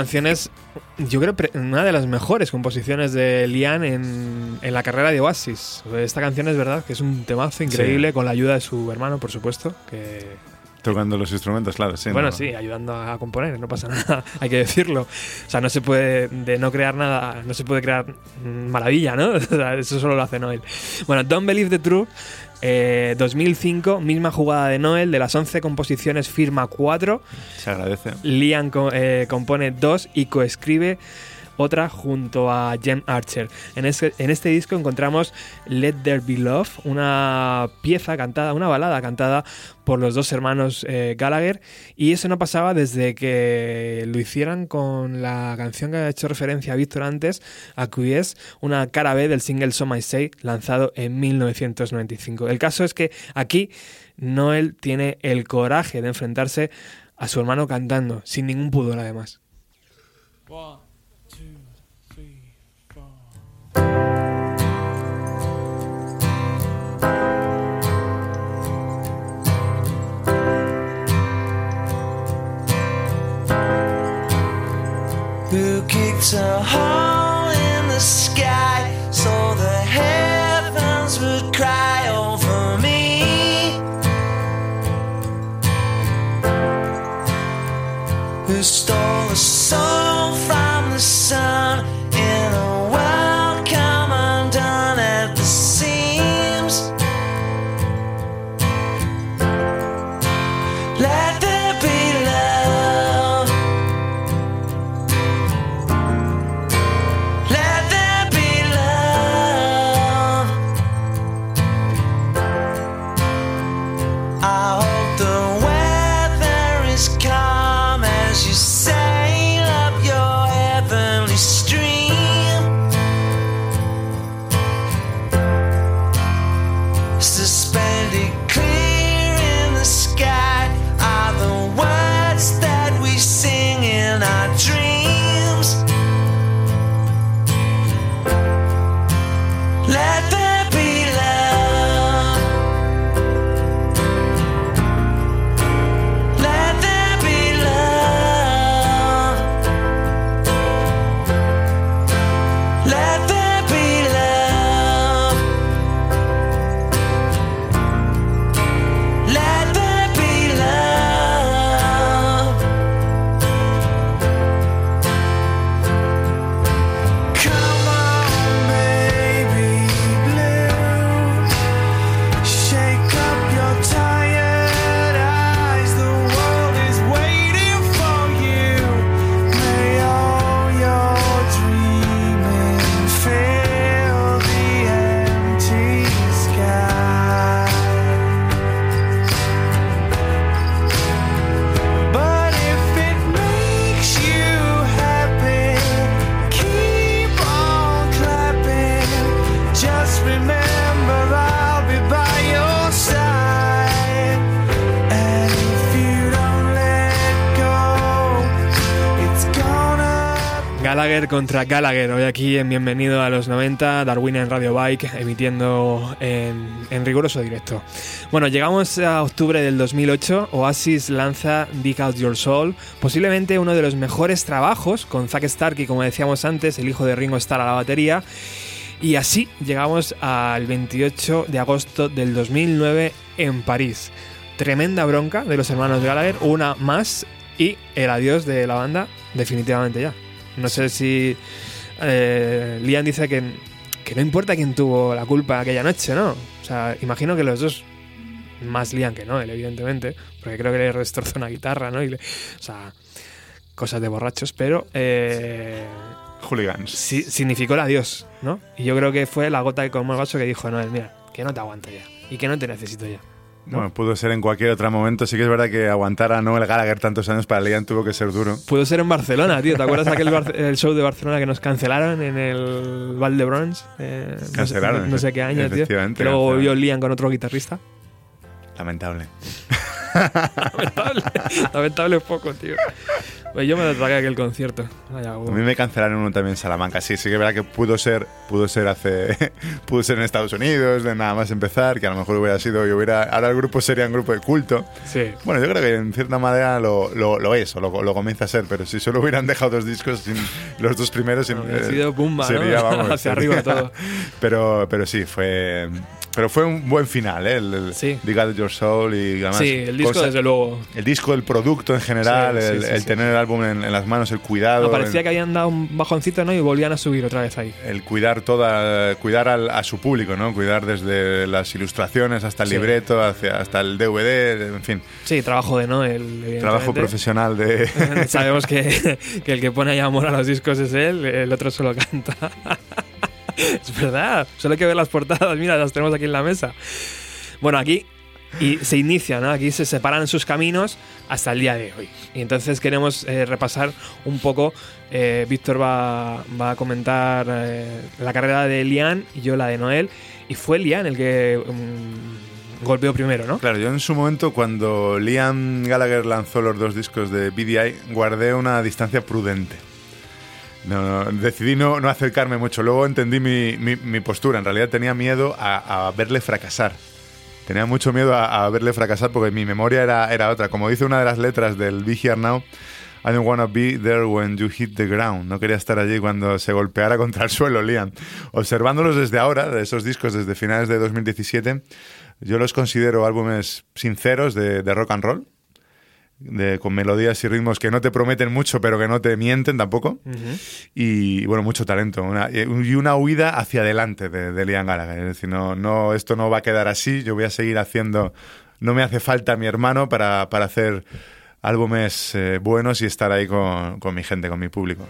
Speaker 1: Canciones, yo creo, una de las mejores composiciones de Lian en, en, la carrera de Oasis. Esta canción es verdad que es un temazo increíble con la ayuda de su hermano, por supuesto, que
Speaker 2: Tocando los instrumentos, claro, sí.
Speaker 1: Bueno, sí, ayudando a componer, no pasa *laughs* nada, hay que decirlo. O sea, no se puede, de no crear nada, no se puede crear maravilla, ¿no? *laughs* eso solo lo hace Noel. Bueno, Don't Believe the Truth 2005, eh, misma jugada de Noel, de las 11 composiciones firma 4.
Speaker 2: Se agradece.
Speaker 1: Liam eh, compone 2 y coescribe otra junto a Jem Archer. En este, disco encontramos Let There Be Love, una pieza cantada, una balada cantada por los dos hermanos eh, Gallagher y eso no pasaba desde que lo hicieran con la canción que ha hecho referencia a Víctor antes, Acquiesce, una cara B del single So My Say lanzado en 1995. El caso es que aquí Noel tiene el coraje de enfrentarse a su hermano cantando, sin ningún pudor además.
Speaker 5: Who kicked a hole in the sky so the heavens would cry over me? Who stole the
Speaker 1: contra Gallagher, hoy aquí en Bienvenido a los 90, Darwin en Radio Bike, emitiendo en, en riguroso directo. Bueno, llegamos a octubre del 2008, Oasis lanza Dig Out Your Soul, posiblemente uno de los mejores trabajos, con Zack Starkey, como decíamos antes, el hijo de Ringo Starr a la batería, y así llegamos al 28 de agosto del 2009 en París. Tremenda bronca de los hermanos Gallagher, una más, y el adiós de la banda definitivamente ya. No sé si eh, Liam dice que, que no importa quién tuvo la culpa aquella noche, ¿no? O sea, imagino que los dos, más Liam que no, él, evidentemente, porque creo que le destrozó una guitarra, ¿no? Y le- o sea, cosas de borrachos, pero eh,
Speaker 2: Hooligans.
Speaker 1: sí- significó el adiós, ¿no? Y yo creo que fue la gota que colmó el vaso que dijo, no, mira, que no te aguanto ya y que no te necesito ya.
Speaker 2: Bueno, pudo ser en cualquier otro momento. Sí que es verdad que aguantar a Noel Gallagher tantos años para Liam tuvo que ser duro.
Speaker 1: Pudo ser en Barcelona, tío. ¿Te acuerdas aquel el show de Barcelona que nos cancelaron en el Valdebrons? Eh, no sé-
Speaker 2: Cancelaron,
Speaker 1: No, sé qué año, tío.
Speaker 2: efectivamente,
Speaker 1: Que luego volvió Liam con otro guitarrista.
Speaker 2: Lamentable. *laughs*
Speaker 1: Lamentable. Lamentable poco, tío. Pues yo me lo tragué aquel concierto. Vaya,
Speaker 2: A mí me cancelaron uno también en Salamanca. Sí, sí que es verdad que pudo ser, pudo ser hace, *laughs* pudo ser en Estados Unidos, de nada más empezar, que a lo mejor hubiera sido, y hubiera, ahora el grupo sería un grupo de culto.
Speaker 1: Sí.
Speaker 2: Bueno, yo creo que en cierta manera lo, lo, lo es, o lo, lo comienza a ser, pero si solo hubieran dejado dos discos, sin, los dos primeros, sin- eh,
Speaker 1: sido ¿no?
Speaker 2: sería, *laughs* vamos,
Speaker 1: Hacia arriba todo. *laughs*
Speaker 2: Pero, pero sí, fue, pero fue un buen final, ¿eh? El, el
Speaker 1: Sí.
Speaker 2: Out Your Soul y además
Speaker 1: Sí, el disco,
Speaker 2: cosa-
Speaker 1: desde luego.
Speaker 2: el disco, el producto en general,
Speaker 1: Sí, sí,
Speaker 2: el, el tener álbum en, en las manos, el cuidado.
Speaker 1: No, parecía
Speaker 2: el,
Speaker 1: que habían dado un bajoncito, ¿no? Y volvían a subir otra vez ahí.
Speaker 2: el cuidar toda, cuidar al- a su público, ¿no? Cuidar desde las ilustraciones hasta el
Speaker 1: Sí.
Speaker 2: libreto, hacia, hasta el DVD, en fin,
Speaker 1: Sí, trabajo de Noel.
Speaker 2: trabajo profesional de... *laughs*
Speaker 1: Sabemos que, *laughs* que el que pone ahí amor a los discos es él, el otro solo canta. *laughs* es verdad, solo hay que ver las portadas, mira, las tenemos aquí en la mesa. Bueno, aquí y se inicia, ¿no? Aquí se separan sus caminos hasta el día de hoy. Y entonces queremos eh, repasar un poco. eh, Víctor va, va a comentar eh, la carrera de Lian y yo la de Noel. Y fue Lian el que mm, golpeó primero, ¿no?
Speaker 2: Claro, yo en su momento, cuando Liam Gallagher lanzó los dos discos de BDI, guardé una distancia prudente. No, no, decidí no, no acercarme mucho. Luego entendí mi, mi- postura. En realidad tenía miedo a verle fracasar. Tenía mucho miedo a, verle fracasar porque mi memoria era, era otra. Como dice una de las letras del Be Here Now, I don't wanna be there when you hit the ground. No quería estar allí cuando se golpeara contra el suelo, Liam. Observándolos desde ahora, de esos discos desde finales de 2017, yo los considero álbumes sinceros de rock and roll, de, con melodías y ritmos que no te prometen mucho, pero que no te mienten tampoco. Y bueno, mucho talento. Una, y una huida hacia adelante de, de Liam Gallagher. Es decir, no, no, esto no va a quedar así. Yo voy a seguir haciendo. No me hace falta mi hermano para, para hacer álbumes eh, buenos y estar ahí con, con mi gente, con mi público.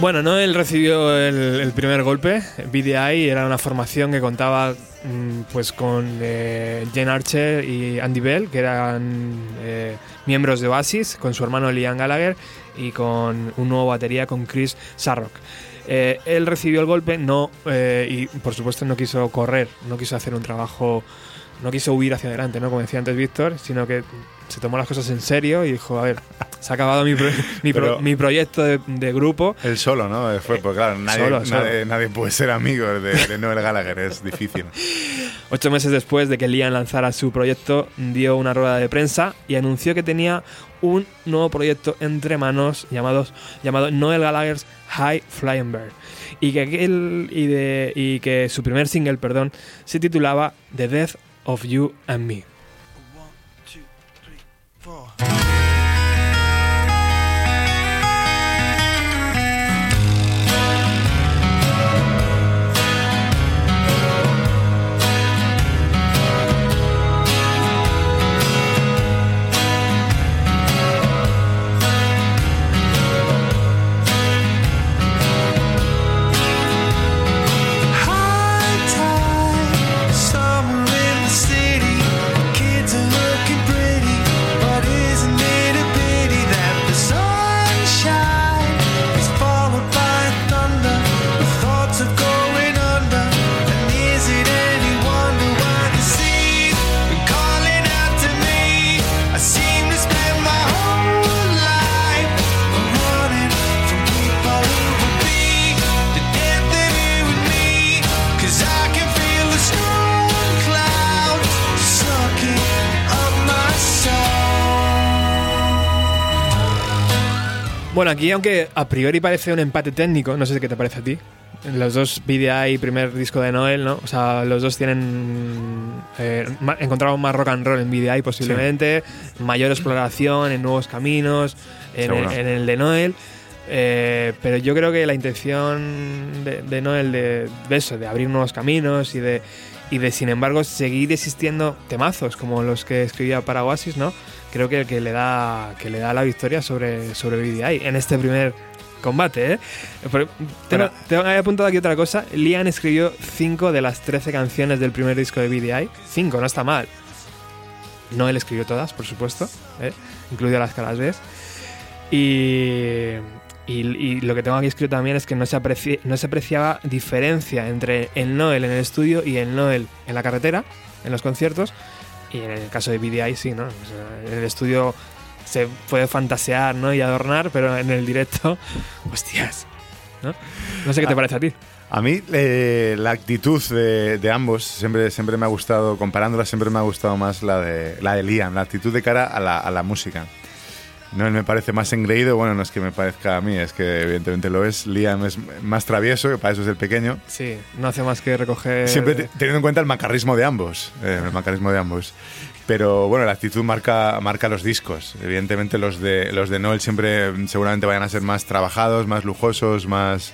Speaker 1: Bueno, Noel recibió el, primer golpe. BDI era una formación que contaba mm, pues con eh, Jane Archer y Andy Bell, que eran eh, miembros de Oasis, con su hermano Liam Gallagher y con un nuevo batería con Chris Sarrock. Eh, él recibió el golpe, no eh, y por supuesto no quiso correr, no quiso hacer un trabajo, no quiso huir hacia adelante, ¿no? Como decía antes Víctor, sino que se tomó las cosas en serio y dijo, a ver, se ha acabado mi, pro- *laughs* mi, pro-
Speaker 2: Pero-
Speaker 1: mi proyecto de, de grupo.
Speaker 2: Él solo, ¿no? Fue, pues claro, nadie,
Speaker 1: solo, solo.
Speaker 2: nadie, nadie puede ser amigo de, de Noel Gallagher, es difícil. *laughs*
Speaker 1: Ocho meses después de que Liam lanzara su proyecto, dio una rueda de prensa y anunció que tenía un nuevo proyecto entre manos llamados, llamado Noel Gallagher's High Flying Bird. Y que, aquel- y, de, y que su primer single, perdón, se titulaba The Death of You and Me.
Speaker 5: High
Speaker 1: Bueno, aquí aunque a priori parece un empate técnico, no sé qué te parece a ti. los dos BDI, primer disco de Noel, ¿no? O sea, los dos tienen. Eh, encontramos más rock and roll en BDI posiblemente, mayor exploración en nuevos caminos, en,
Speaker 2: Seguro.
Speaker 1: en el de Noel. Eh, pero yo creo que la intención de, de Noel de, de eso, de abrir nuevos caminos y de, y de, sin embargo, seguir existiendo temazos como los que escribía para Oasis, ¿no? Creo que, que, le, da, que le da la victoria sobre, sobre BDI en este primer combate, ¿eh? Pero tengo, tengo apuntado aquí otra cosa. Liam escribió 5 de las 13 canciones del primer disco de BDI. 5, no está mal. No él escribió todas, por supuesto, ¿eh? incluidas las caras B. Y, y, y lo que tengo aquí escrito también es que no se, apreci- no se apreciaba diferencia entre el Noel en el estudio y el Noel en la carretera, en los conciertos. Y en el caso de BDI sí, ¿no? O sea, en el estudio se puede fantasear ¿no? y adornar, pero en el directo, *laughs* hostias. ¿no? No sé qué te parece a ti.
Speaker 2: A mí eh, la actitud de, de ambos siempre, siempre me ha gustado, comparándolas, siempre me ha gustado más la de, la de Liam, la actitud de cara a la, a la música. No, él me parece más engreído, bueno, no es que me parezca a mí, es que evidentemente lo es. Liam es más travieso, que para eso es el pequeño.
Speaker 1: Sí, no hace más que recoger.
Speaker 2: Siempre te- teniendo en cuenta el macarrismo de ambos, eh, el macarrismo de ambos. Pero bueno, la actitud marca, marca los discos. Evidentemente los de, los de Noel siempre seguramente vayan a ser más trabajados, más lujosos, más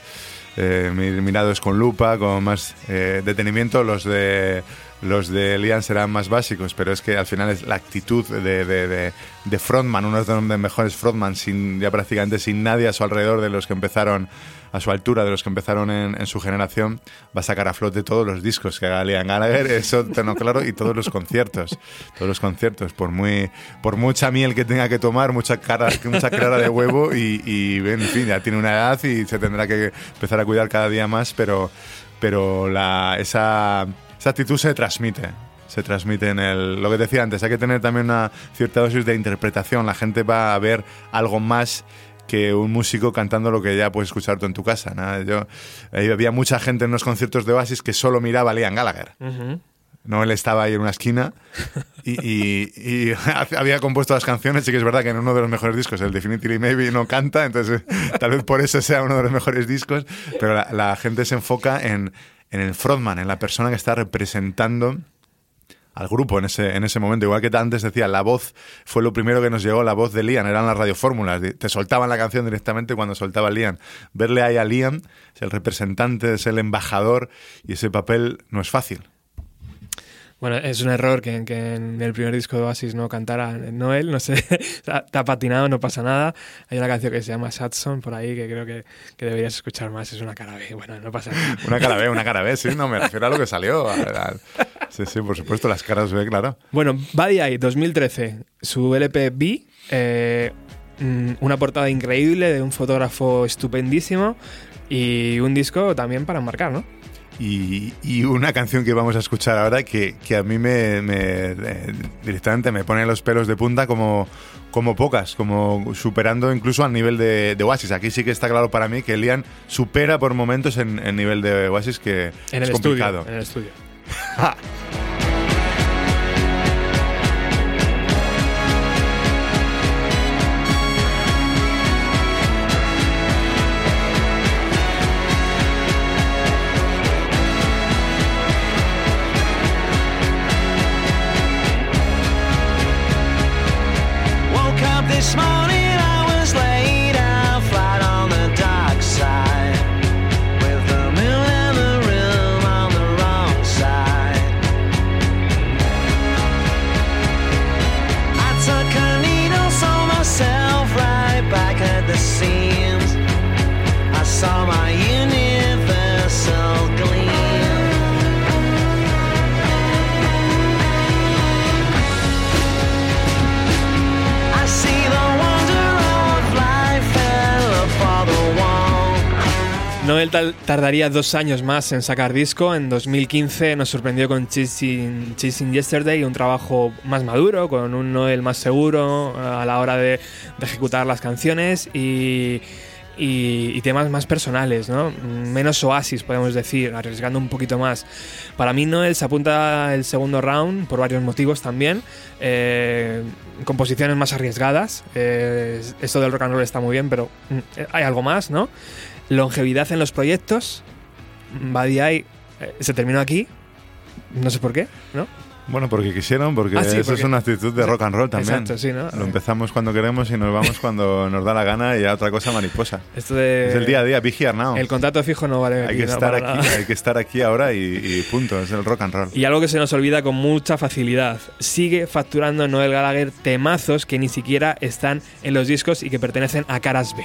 Speaker 2: eh, mi- mirados con lupa, con más eh, detenimiento. Los de, los de Liam serán más básicos, pero es que al final es la actitud de, de, de- de frontman, uno de los mejores frontman, sin, ya prácticamente sin nadie a su alrededor de los que empezaron a su altura, de los que empezaron en, en su generación, va a sacar a flote todos los discos que haga Liam Gallagher, eso tengo claro, y todos los conciertos, todos los conciertos, por muy por mucha miel que tenga que tomar, mucha cara, mucha clara de huevo y, y, en fin, ya tiene una edad y se tendrá que empezar a cuidar cada día más, pero pero la, esa, esa actitud se transmite. Se transmite en el. Lo que decía antes, hay que tener también una cierta dosis de interpretación. La gente va a ver algo más que un músico cantando lo que ya puedes escuchar tú en tu casa. ¿no? Yo, ahí había mucha gente en los conciertos de Oasis que solo miraba a Liam Gallagher.
Speaker 1: Ujú.
Speaker 2: No, él estaba ahí en una esquina y, y- y *laughs* había compuesto las canciones. Sí que es verdad que en uno de los mejores discos, el Definitely Maybe, no canta, entonces *laughs* tal vez por eso sea uno de los mejores discos. Pero la, la gente se enfoca en, en el frontman, en la persona que está representando al grupo en ese, en ese momento. Igual que antes decía, la voz fue lo primero que nos llegó, la voz de Liam, eran las radiofórmulas. Te soltaban la canción directamente cuando soltaba Liam. Verle ahí a Liam, es el representante, es el embajador, y ese papel no es fácil.
Speaker 1: Bueno, es un error que, que en el primer disco de Oasis no cantara Noel, no sé, *laughs* está, patinado, no pasa nada. Hay una canción que se llama Satson por ahí que creo que, que deberías escuchar más, es una cara B, bueno, no pasa nada. *laughs*
Speaker 2: Una cara B, una cara B, sí, no, me refiero a lo que salió. al- al- Sí, sí, por supuesto, las caras B, claro.
Speaker 1: Bueno, Buddy Eye 2013, su LP B, eh, mm, una portada increíble de un fotógrafo estupendísimo y un disco también para marcar, ¿no?
Speaker 2: Y, y una canción que vamos a escuchar ahora que, que a mí me, me, eh, directamente me pone los pelos de punta como, como pocas, como superando incluso al nivel de, de Oasis. Aquí sí que está claro para mí que Liam supera por momentos en el nivel de Oasis que
Speaker 1: En
Speaker 2: es
Speaker 1: el
Speaker 2: complicado.
Speaker 1: estudio. En el estudio. *laughs* tal- tardaría dos años más en sacar disco. En 2015 nos sorprendió con Chasing, Chasing Yesterday, un trabajo más maduro, con un Noel más seguro eh, a la hora de, de ejecutar las canciones y, y- y temas más personales, ¿no? Menos oasis, podemos decir, arriesgando un poquito más. Para mí Noel se apunta el segundo round por varios motivos también. Eh, composiciones más arriesgadas. Eh, esto del rock and roll está muy bien, pero mm, hay algo más, ¿no? Longevidad en los proyectos, Buddy Eye eh, se terminó aquí. No sé por qué, ¿no?
Speaker 2: Bueno, porque quisieron, porque
Speaker 1: Ah, sí,
Speaker 2: eso
Speaker 1: porque-
Speaker 2: es una actitud de rock and roll también.
Speaker 1: Exacto, sí, ¿no?
Speaker 2: Lo empezamos cuando queremos y nos vamos cuando nos da la gana y a otra cosa mariposa.
Speaker 1: Esto de.
Speaker 2: es el día a día, here now.
Speaker 1: El contrato fijo no vale
Speaker 2: hay, que
Speaker 1: no,
Speaker 2: estar aquí,
Speaker 1: nada.
Speaker 2: hay que estar aquí ahora y, y punto, es el rock and roll.
Speaker 1: Y algo que se nos olvida con mucha facilidad. Sigue facturando Noel Gallagher temazos que ni siquiera están en los discos y que pertenecen a caras B.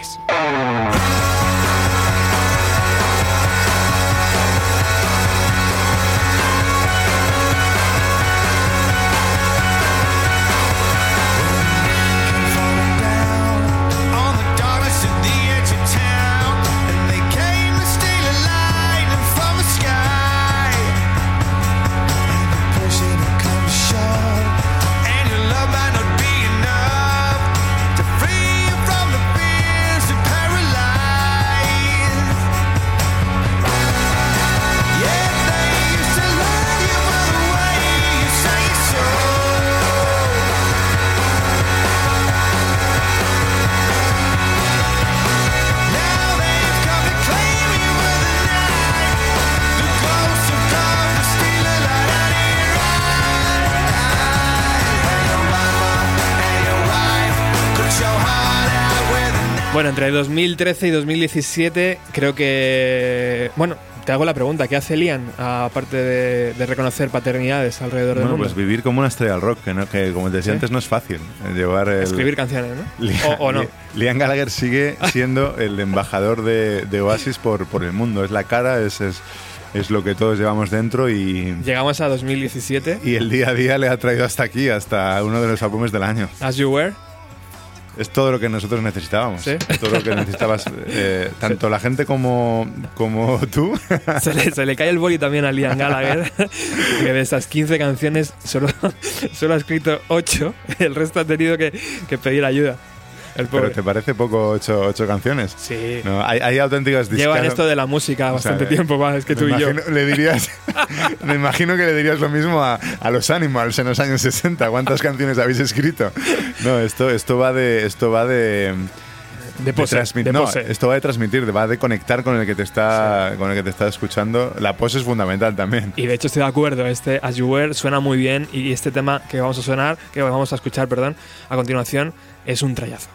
Speaker 1: Bueno, entre 2013 y 2017 creo que... Bueno, te hago la pregunta. ¿Qué hace Liam aparte de, de reconocer paternidades alrededor del
Speaker 2: Bueno,
Speaker 1: mundo?
Speaker 2: pues vivir como una estrella del rock, que, no, que como te decía
Speaker 1: Sí.
Speaker 2: antes no es fácil. eh, Llevar el,
Speaker 1: Escribir canciones, ¿no?
Speaker 2: Liam,
Speaker 1: O, o no. *laughs*
Speaker 2: Li- Liam Gallagher sigue *laughs* siendo el embajador de, de Oasis por, por el mundo. Es la cara, es, es, es lo que todos llevamos dentro y,
Speaker 1: Llegamos a 2017.
Speaker 2: y el día a día le ha traído hasta aquí, hasta uno de los álbumes del año.
Speaker 1: As You Were.
Speaker 2: Es todo lo que nosotros necesitábamos.
Speaker 1: Sí.
Speaker 2: Todo lo que necesitabas, eh, tanto la gente como, como tú. *laughs*
Speaker 1: Se le, se le cae el boli también a Liam Gallagher, *laughs* que de esas 15 canciones solo, *laughs* solo ha escrito 8, el resto ha tenido que, que pedir ayuda.
Speaker 2: Pero ¿te parece poco ocho, ocho canciones?
Speaker 1: Sí.
Speaker 2: No, hay, hay auténticas
Speaker 1: Llevan
Speaker 2: discas-
Speaker 1: esto de la música
Speaker 2: O sea,
Speaker 1: bastante tiempo más que tú y yo.
Speaker 2: Le dirías, *laughs* me imagino que le dirías lo mismo a, a los Animals en los años 60. ¿Cuántas canciones habéis escrito? No, esto, esto va de, esto va de,
Speaker 1: De pose. de
Speaker 2: no, esto va de transmitir, va de conectar con el que te está, con el que te está escuchando. La pose es fundamental también.
Speaker 1: Y de hecho estoy de acuerdo, este As You Were suena muy bien y este tema que vamos a sonar, que vamos a escuchar, perdón, a continuación, es un trayazo.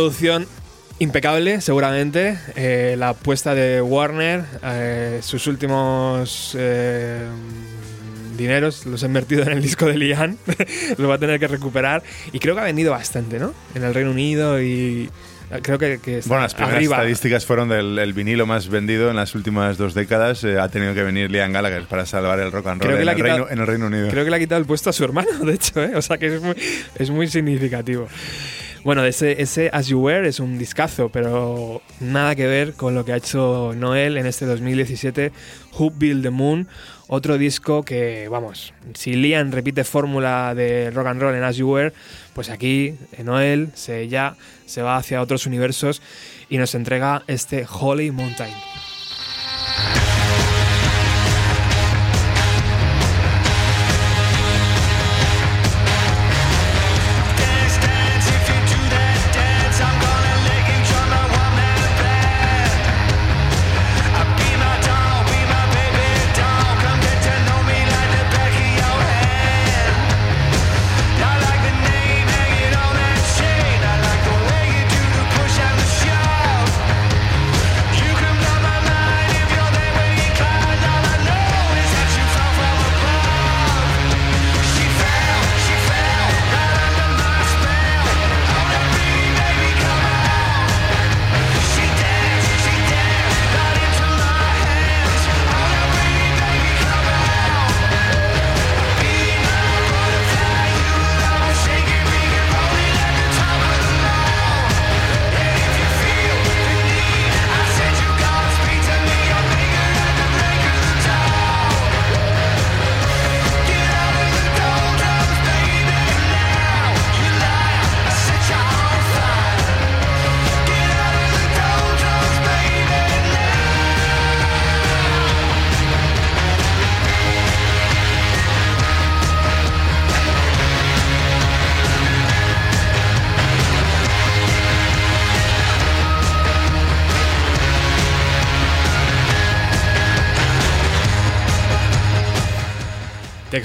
Speaker 1: Producción impecable, seguramente. Eh, la apuesta de Warner, eh, sus últimos eh, dineros los ha invertido en el disco de Lian. *laughs* lo va a tener que recuperar. Y creo que ha vendido bastante, ¿no? En el Reino Unido y. eh, Creo que, que está
Speaker 2: Bueno, las primeras
Speaker 1: arriba.
Speaker 2: estadísticas fueron del el vinilo más vendido en las últimas dos décadas. ha tenido que venir Liam Gallagher para salvar el rock and roll en, el
Speaker 1: quitado-
Speaker 2: Reino, en el Reino Unido.
Speaker 1: Creo que le ha quitado el puesto a su hermano, *laughs* de hecho. O sea que es muy, es muy significativo. Bueno, ese, As You Were es un discazo, pero nada que ver con lo que ha hecho Noel en este 2017, Who Built the Moon, otro disco que, vamos, si Liam repite fórmula de rock and roll en As You Were, pues aquí Noel se, ya se va hacia otros universos y nos entrega este Holy Mountain.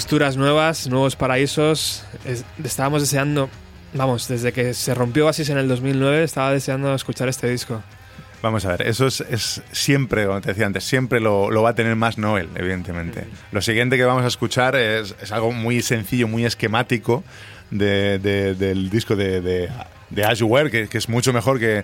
Speaker 1: Texturas nuevas, nuevos paraísos. estábamos deseando, vamos, desde que se rompió Oasis en el 2009, estaba deseando escuchar este disco.
Speaker 2: Vamos a ver, eso es, siempre, como te decía antes, siempre lo, va a tener más Noel, evidentemente. Lo siguiente que vamos a escuchar es, algo muy sencillo, muy esquemático del disco de de Ashware, que, que, es mucho mejor que,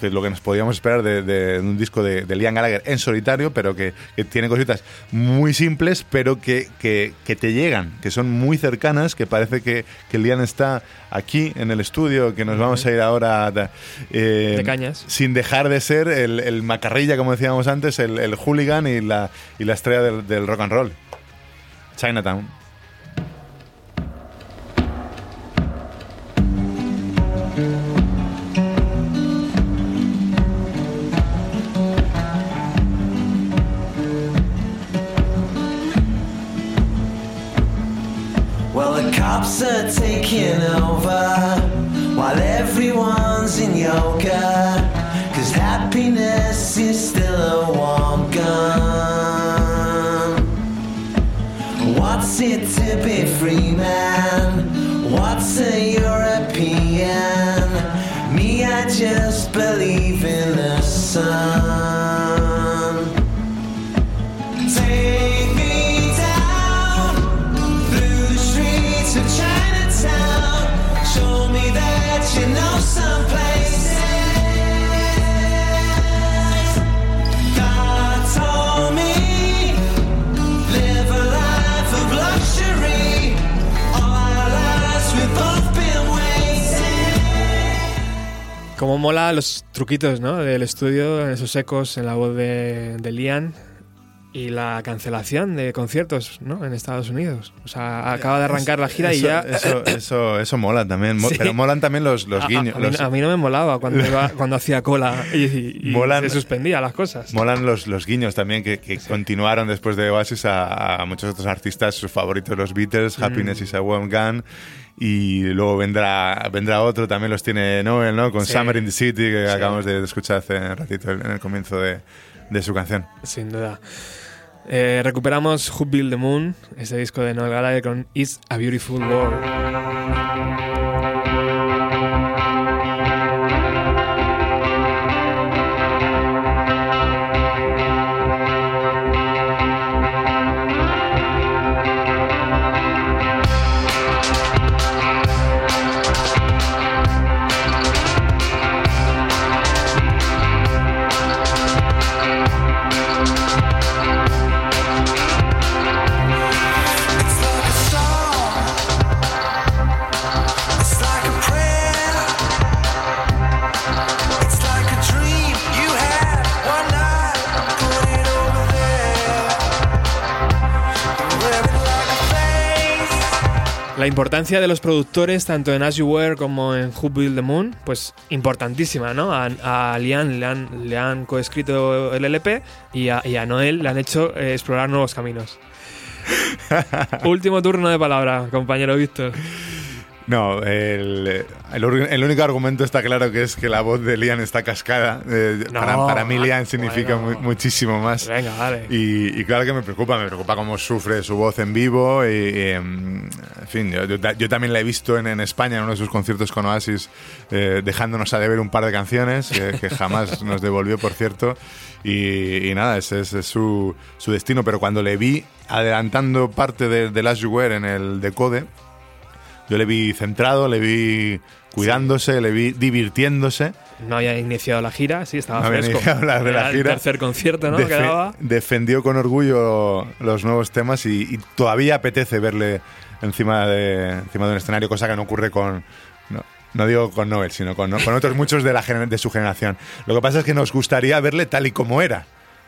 Speaker 2: lo que nos podíamos esperar de, un disco de, Liam Gallagher en solitario, pero que, tiene cositas muy simples, pero que, te llegan, que son muy cercanas, que parece que, Liam está aquí en el estudio, que nos vamos a ir ahora
Speaker 1: eh, de cañas.
Speaker 2: sin dejar de ser el, macarrilla, como decíamos antes, el, hooligan y la, y la estrella del, del rock and roll. Chinatown. Thank
Speaker 1: you. Mola los truquitos ¿no? del estudio, esos ecos en la voz de, de Liam y la cancelación de conciertos ¿no? en Estados Unidos. O sea, acaba de arrancar la gira y ya...
Speaker 2: Eso, *laughs* eso, eso mola también, pero molan también los, los guiños.
Speaker 1: A, mí, no me molaba cuando, *laughs* cuando hacía cola y, se suspendía las cosas.
Speaker 2: Molan los, los guiños también que, que continuaron después de Oasis a, muchos otros artistas, sus favoritos, los Beatles, mm. Happiness is a Warm Gun y luego vendrá vendrá otro, también los tiene Noel, ¿no? Con Summer in the City, que acabamos de escuchar hace un ratito en el comienzo de, de su canción.
Speaker 1: Sin duda. Eh, recuperamos Who Built the Moon, ese disco de Noel Gallagher con It's a Beautiful World. La importancia de los productores, tanto en As You Were como en Who Built the Moon, pues importantísima, ¿no? A, a Lian le han, le han coescrito el LP y a, y a Noel le han hecho eh, explorar nuevos caminos. *laughs* Último turno de palabra, compañero Víctor.
Speaker 2: No, el, el, único argumento está claro que es que la voz de Lian está cascada. Eh, para, mí Lian significa muchísimo más.
Speaker 1: Venga, vale.
Speaker 2: Y, claro que me preocupa, me preocupa cómo sufre su voz en vivo. Y, em, en fin, yo, también la he visto en, España en uno de sus conciertos con Oasis, eh, dejándonos a deber un par de canciones que, jamás *laughs* nos devolvió, por cierto. Y, nada, ese, es su, su, destino. Pero cuando le vi adelantando parte de, de Last You en el Decode, yo le vi centrado, le vi cuidándose, le vi divirtiéndose.
Speaker 1: No había iniciado la gira, sí, estaba no fresco.
Speaker 2: Iniciado la, de la gira.
Speaker 1: El tercer concierto, ¿no? Quedaba.
Speaker 2: Defendió con orgullo los nuevos temas y, todavía apetece verle encima de, encima de un escenario, cosa que no ocurre con. No, digo con Noel, sino con, con otros muchos de, la, de su generación. Lo que pasa es que nos gustaría verle tal y como era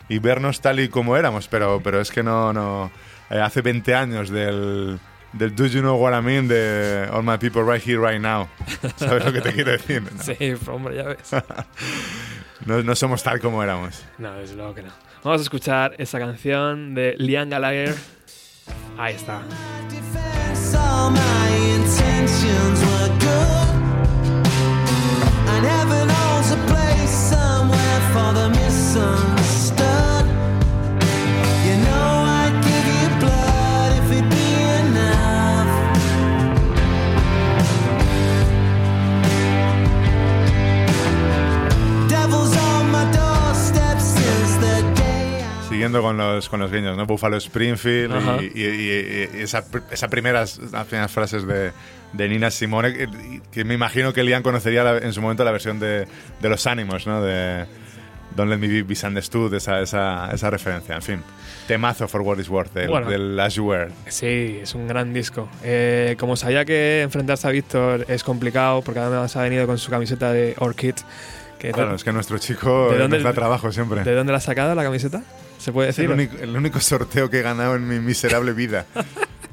Speaker 2: y vernos tal y como éramos, pero, pero es que no. no eh, hace 20 años del del Do You Know What I Mean de All My People Right Here, Right Now. ¿Sabes lo que te quiero decir? *laughs*
Speaker 1: Sí, hombre, ya ves. *laughs*
Speaker 2: no, no, somos tal como éramos.
Speaker 1: No, desde luego que no. Vamos a escuchar esa canción de Liam Gallagher. Ahí está. for
Speaker 2: con los, con los guiños, ¿no? Buffalo Springfield y, y, y, esa, esa primeras, las primeras frases de, de Nina Simone, que, que, me imagino que Liam conocería la, en su momento la versión de, de Los Ánimos, ¿no? De Don't Let Me Be Misunderstood, esa, esa, esa referencia, en fin. Temazo for what is worth, del,
Speaker 1: Bueno.
Speaker 2: del As You Were.
Speaker 1: Sí, es un gran disco. Eh, como sabía que enfrentarse a Víctor es complicado, porque además ha venido con su camiseta de Orchid.
Speaker 2: Claro, es que nuestro chico
Speaker 1: ¿De dónde-
Speaker 2: nos da trabajo siempre.
Speaker 1: ¿De dónde la has sacado la camiseta? ¿Se puede
Speaker 2: Es el
Speaker 1: decir?
Speaker 2: único, el único sorteo que he ganado en mi miserable vida. *laughs*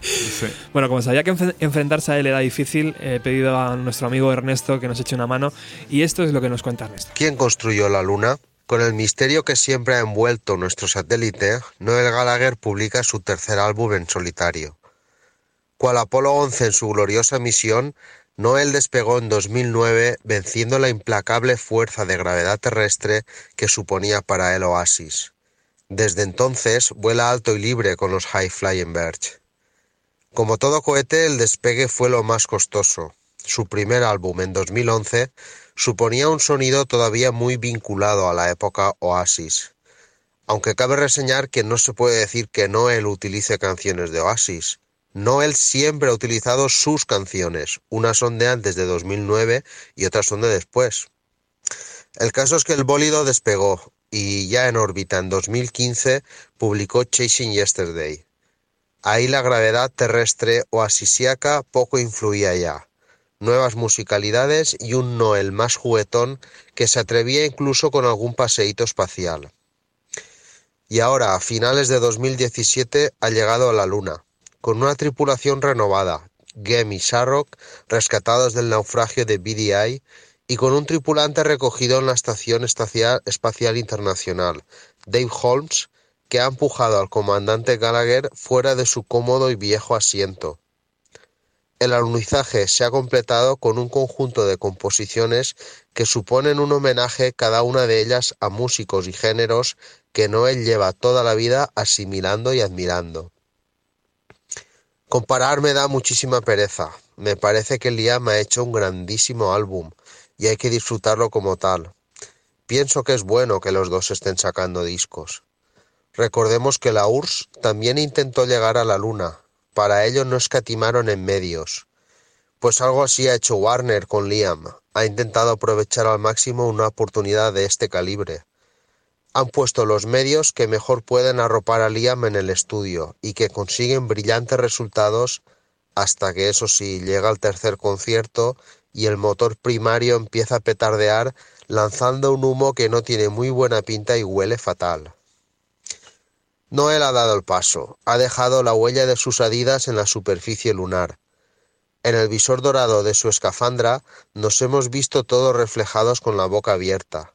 Speaker 2: Sí.
Speaker 1: Bueno, como sabía que enf- enfrentarse a él era difícil, he pedido a nuestro amigo Ernesto que nos eche una mano y esto es lo que nos cuenta Ernesto.
Speaker 6: ¿Quién construyó la Luna? Con el misterio que siempre ha envuelto nuestro satélite, Noel Gallagher publica su tercer álbum en solitario. Cual Apolo 11 en su gloriosa misión, Noel despegó en 2009 venciendo la implacable fuerza de gravedad terrestre que suponía para él Oasis. Desde entonces vuela alto y libre con los High Flying Birds. Como todo cohete, el despegue fue lo más costoso. Su primer álbum en 2011 suponía un sonido todavía muy vinculado a la época Oasis. Aunque cabe reseñar que no se puede decir que Noel utilice canciones de Oasis. Noel siempre ha utilizado sus canciones. Unas son de antes de 2009 y otras son de después. El caso es que el bólido despegó y ya en órbita en 2015 publicó Chasing Yesterday. Ahí la gravedad terrestre oasisiaca poco influía ya nuevas musicalidades y un Noel más juguetón que se atrevía incluso con algún paseíto espacial. Y ahora, a finales de 2017, ha llegado a la Luna, con una tripulación renovada, Gem y Sharrock, rescatados del naufragio de BDI, y con un tripulante recogido en la Estación Espacial Internacional, Dave Holmes, que ha empujado al comandante Gallagher fuera de su cómodo y viejo asiento. El alunizaje se ha completado con un conjunto de composiciones que suponen un homenaje cada una de ellas a músicos y géneros que Noel lleva toda la vida asimilando y admirando. Comparar me da muchísima pereza. Me parece que Liam ha hecho un grandísimo álbum y hay que disfrutarlo como tal. Pienso que es bueno que los dos estén sacando discos. Recordemos que la URSS también intentó llegar a la Luna. Para ello no escatimaron en medios. Pues algo así ha hecho Warner con Liam. Ha intentado aprovechar al máximo una oportunidad de este calibre. Han puesto los medios que mejor pueden arropar a Liam en el estudio y que consiguen brillantes resultados hasta que eso sí llega al tercer concierto y el motor primario empieza a petardear lanzando un humo que no tiene muy buena pinta y huele fatal. Noel ha dado el paso, ha dejado la huella de sus adidas en la superficie lunar. En el visor dorado de su escafandra nos hemos visto todos reflejados con la boca abierta.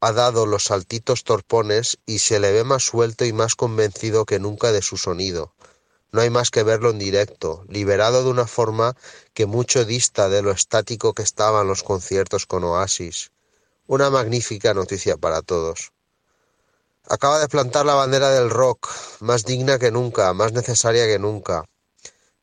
Speaker 6: Ha dado los saltitos torpones y se le ve más suelto y más convencido que nunca de su sonido. No hay más que verlo en directo, liberado de una forma que mucho dista de lo estático que estaban los conciertos con Oasis. Una magnífica noticia para todos. Acaba de plantar la bandera del rock, más digna que nunca, más necesaria que nunca.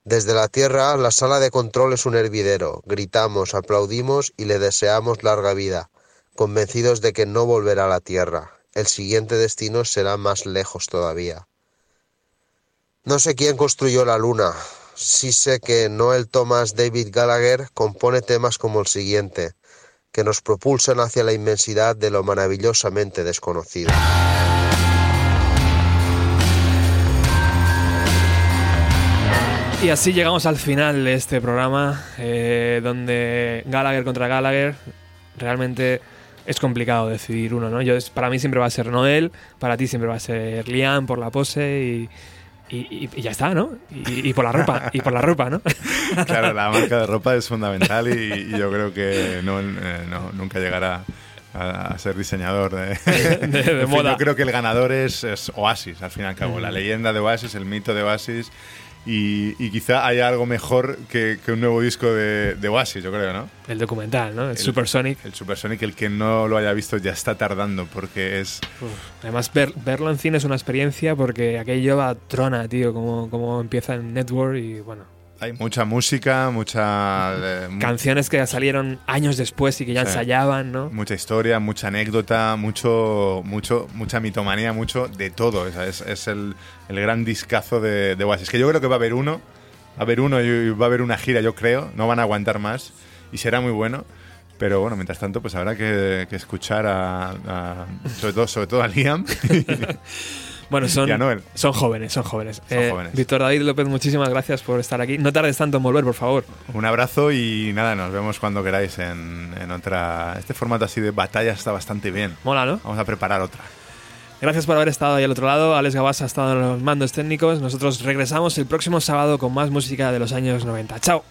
Speaker 6: Desde la Tierra, la sala de control es un hervidero. Gritamos, aplaudimos y le deseamos larga vida, convencidos de que no volverá a la Tierra. El siguiente destino será más lejos todavía. No sé quién construyó la Luna. Sí sé que Noel Thomas David Gallagher compone temas como el siguiente, que nos propulsan hacia la inmensidad de lo maravillosamente desconocido.
Speaker 1: Y así llegamos al final de este programa, eh, donde Gallagher contra Gallagher realmente es complicado decidir uno, ¿no? Yo, para mí siempre va a ser Noel, para ti siempre va a ser Liam por la pose y, y- y- y ya está, ¿no? Y, y por la ropa, y por la ropa, ¿no? *laughs*
Speaker 2: Claro, la marca de ropa es fundamental y, yo creo que no, eh, no- nunca llegará a, a ser diseñador de, *laughs*
Speaker 1: de
Speaker 2: En fin,
Speaker 1: moda.
Speaker 2: Yo creo que el ganador es, es Oasis, al fin y al cabo. La leyenda de Oasis, el mito de Oasis. Y, y quizá haya algo mejor que, que un nuevo disco de, de Oasis, yo creo, ¿no?
Speaker 1: El documental, ¿no? El,
Speaker 2: El-
Speaker 1: Supersonic.
Speaker 2: El Supersonic, el que no lo haya visto ya está tardando porque es...
Speaker 1: Uf. Además, ver- verlo en cine es una experiencia porque aquello va a trona, tío, como, como empieza en Network y bueno.
Speaker 2: Hay mucha música, mucha... eh,
Speaker 1: Canciones que salieron años después y que ya
Speaker 2: Sí.
Speaker 1: ensayaban, ¿no?
Speaker 2: Mucha historia, mucha anécdota, mucho, mucho, mucha mitomanía, mucho de todo. Es, es el, el gran discazo de, de Oasis. Que yo creo que va a haber uno, va a haber uno y va a haber una gira, yo creo. No van a aguantar más y será muy bueno. Pero bueno, mientras tanto, pues habrá que, que escuchar a, a- sobre todo, sobre todo a Liam. *laughs*
Speaker 1: Bueno, son,
Speaker 2: Y a Noel.
Speaker 1: son jóvenes, son jóvenes.
Speaker 2: Son jóvenes.
Speaker 1: Víctor David López, muchísimas gracias por estar aquí. No tardes tanto en volver, por favor.
Speaker 2: Un abrazo y nada, nos vemos cuando queráis en, en otra. Este formato así de batalla está bastante bien.
Speaker 1: Mola, ¿no?
Speaker 2: Vamos a preparar otra.
Speaker 1: Gracias por haber estado ahí al otro lado. Alex Gabas ha estado en los mandos técnicos. Nosotros regresamos el próximo sábado con más música de los años 90. Chao.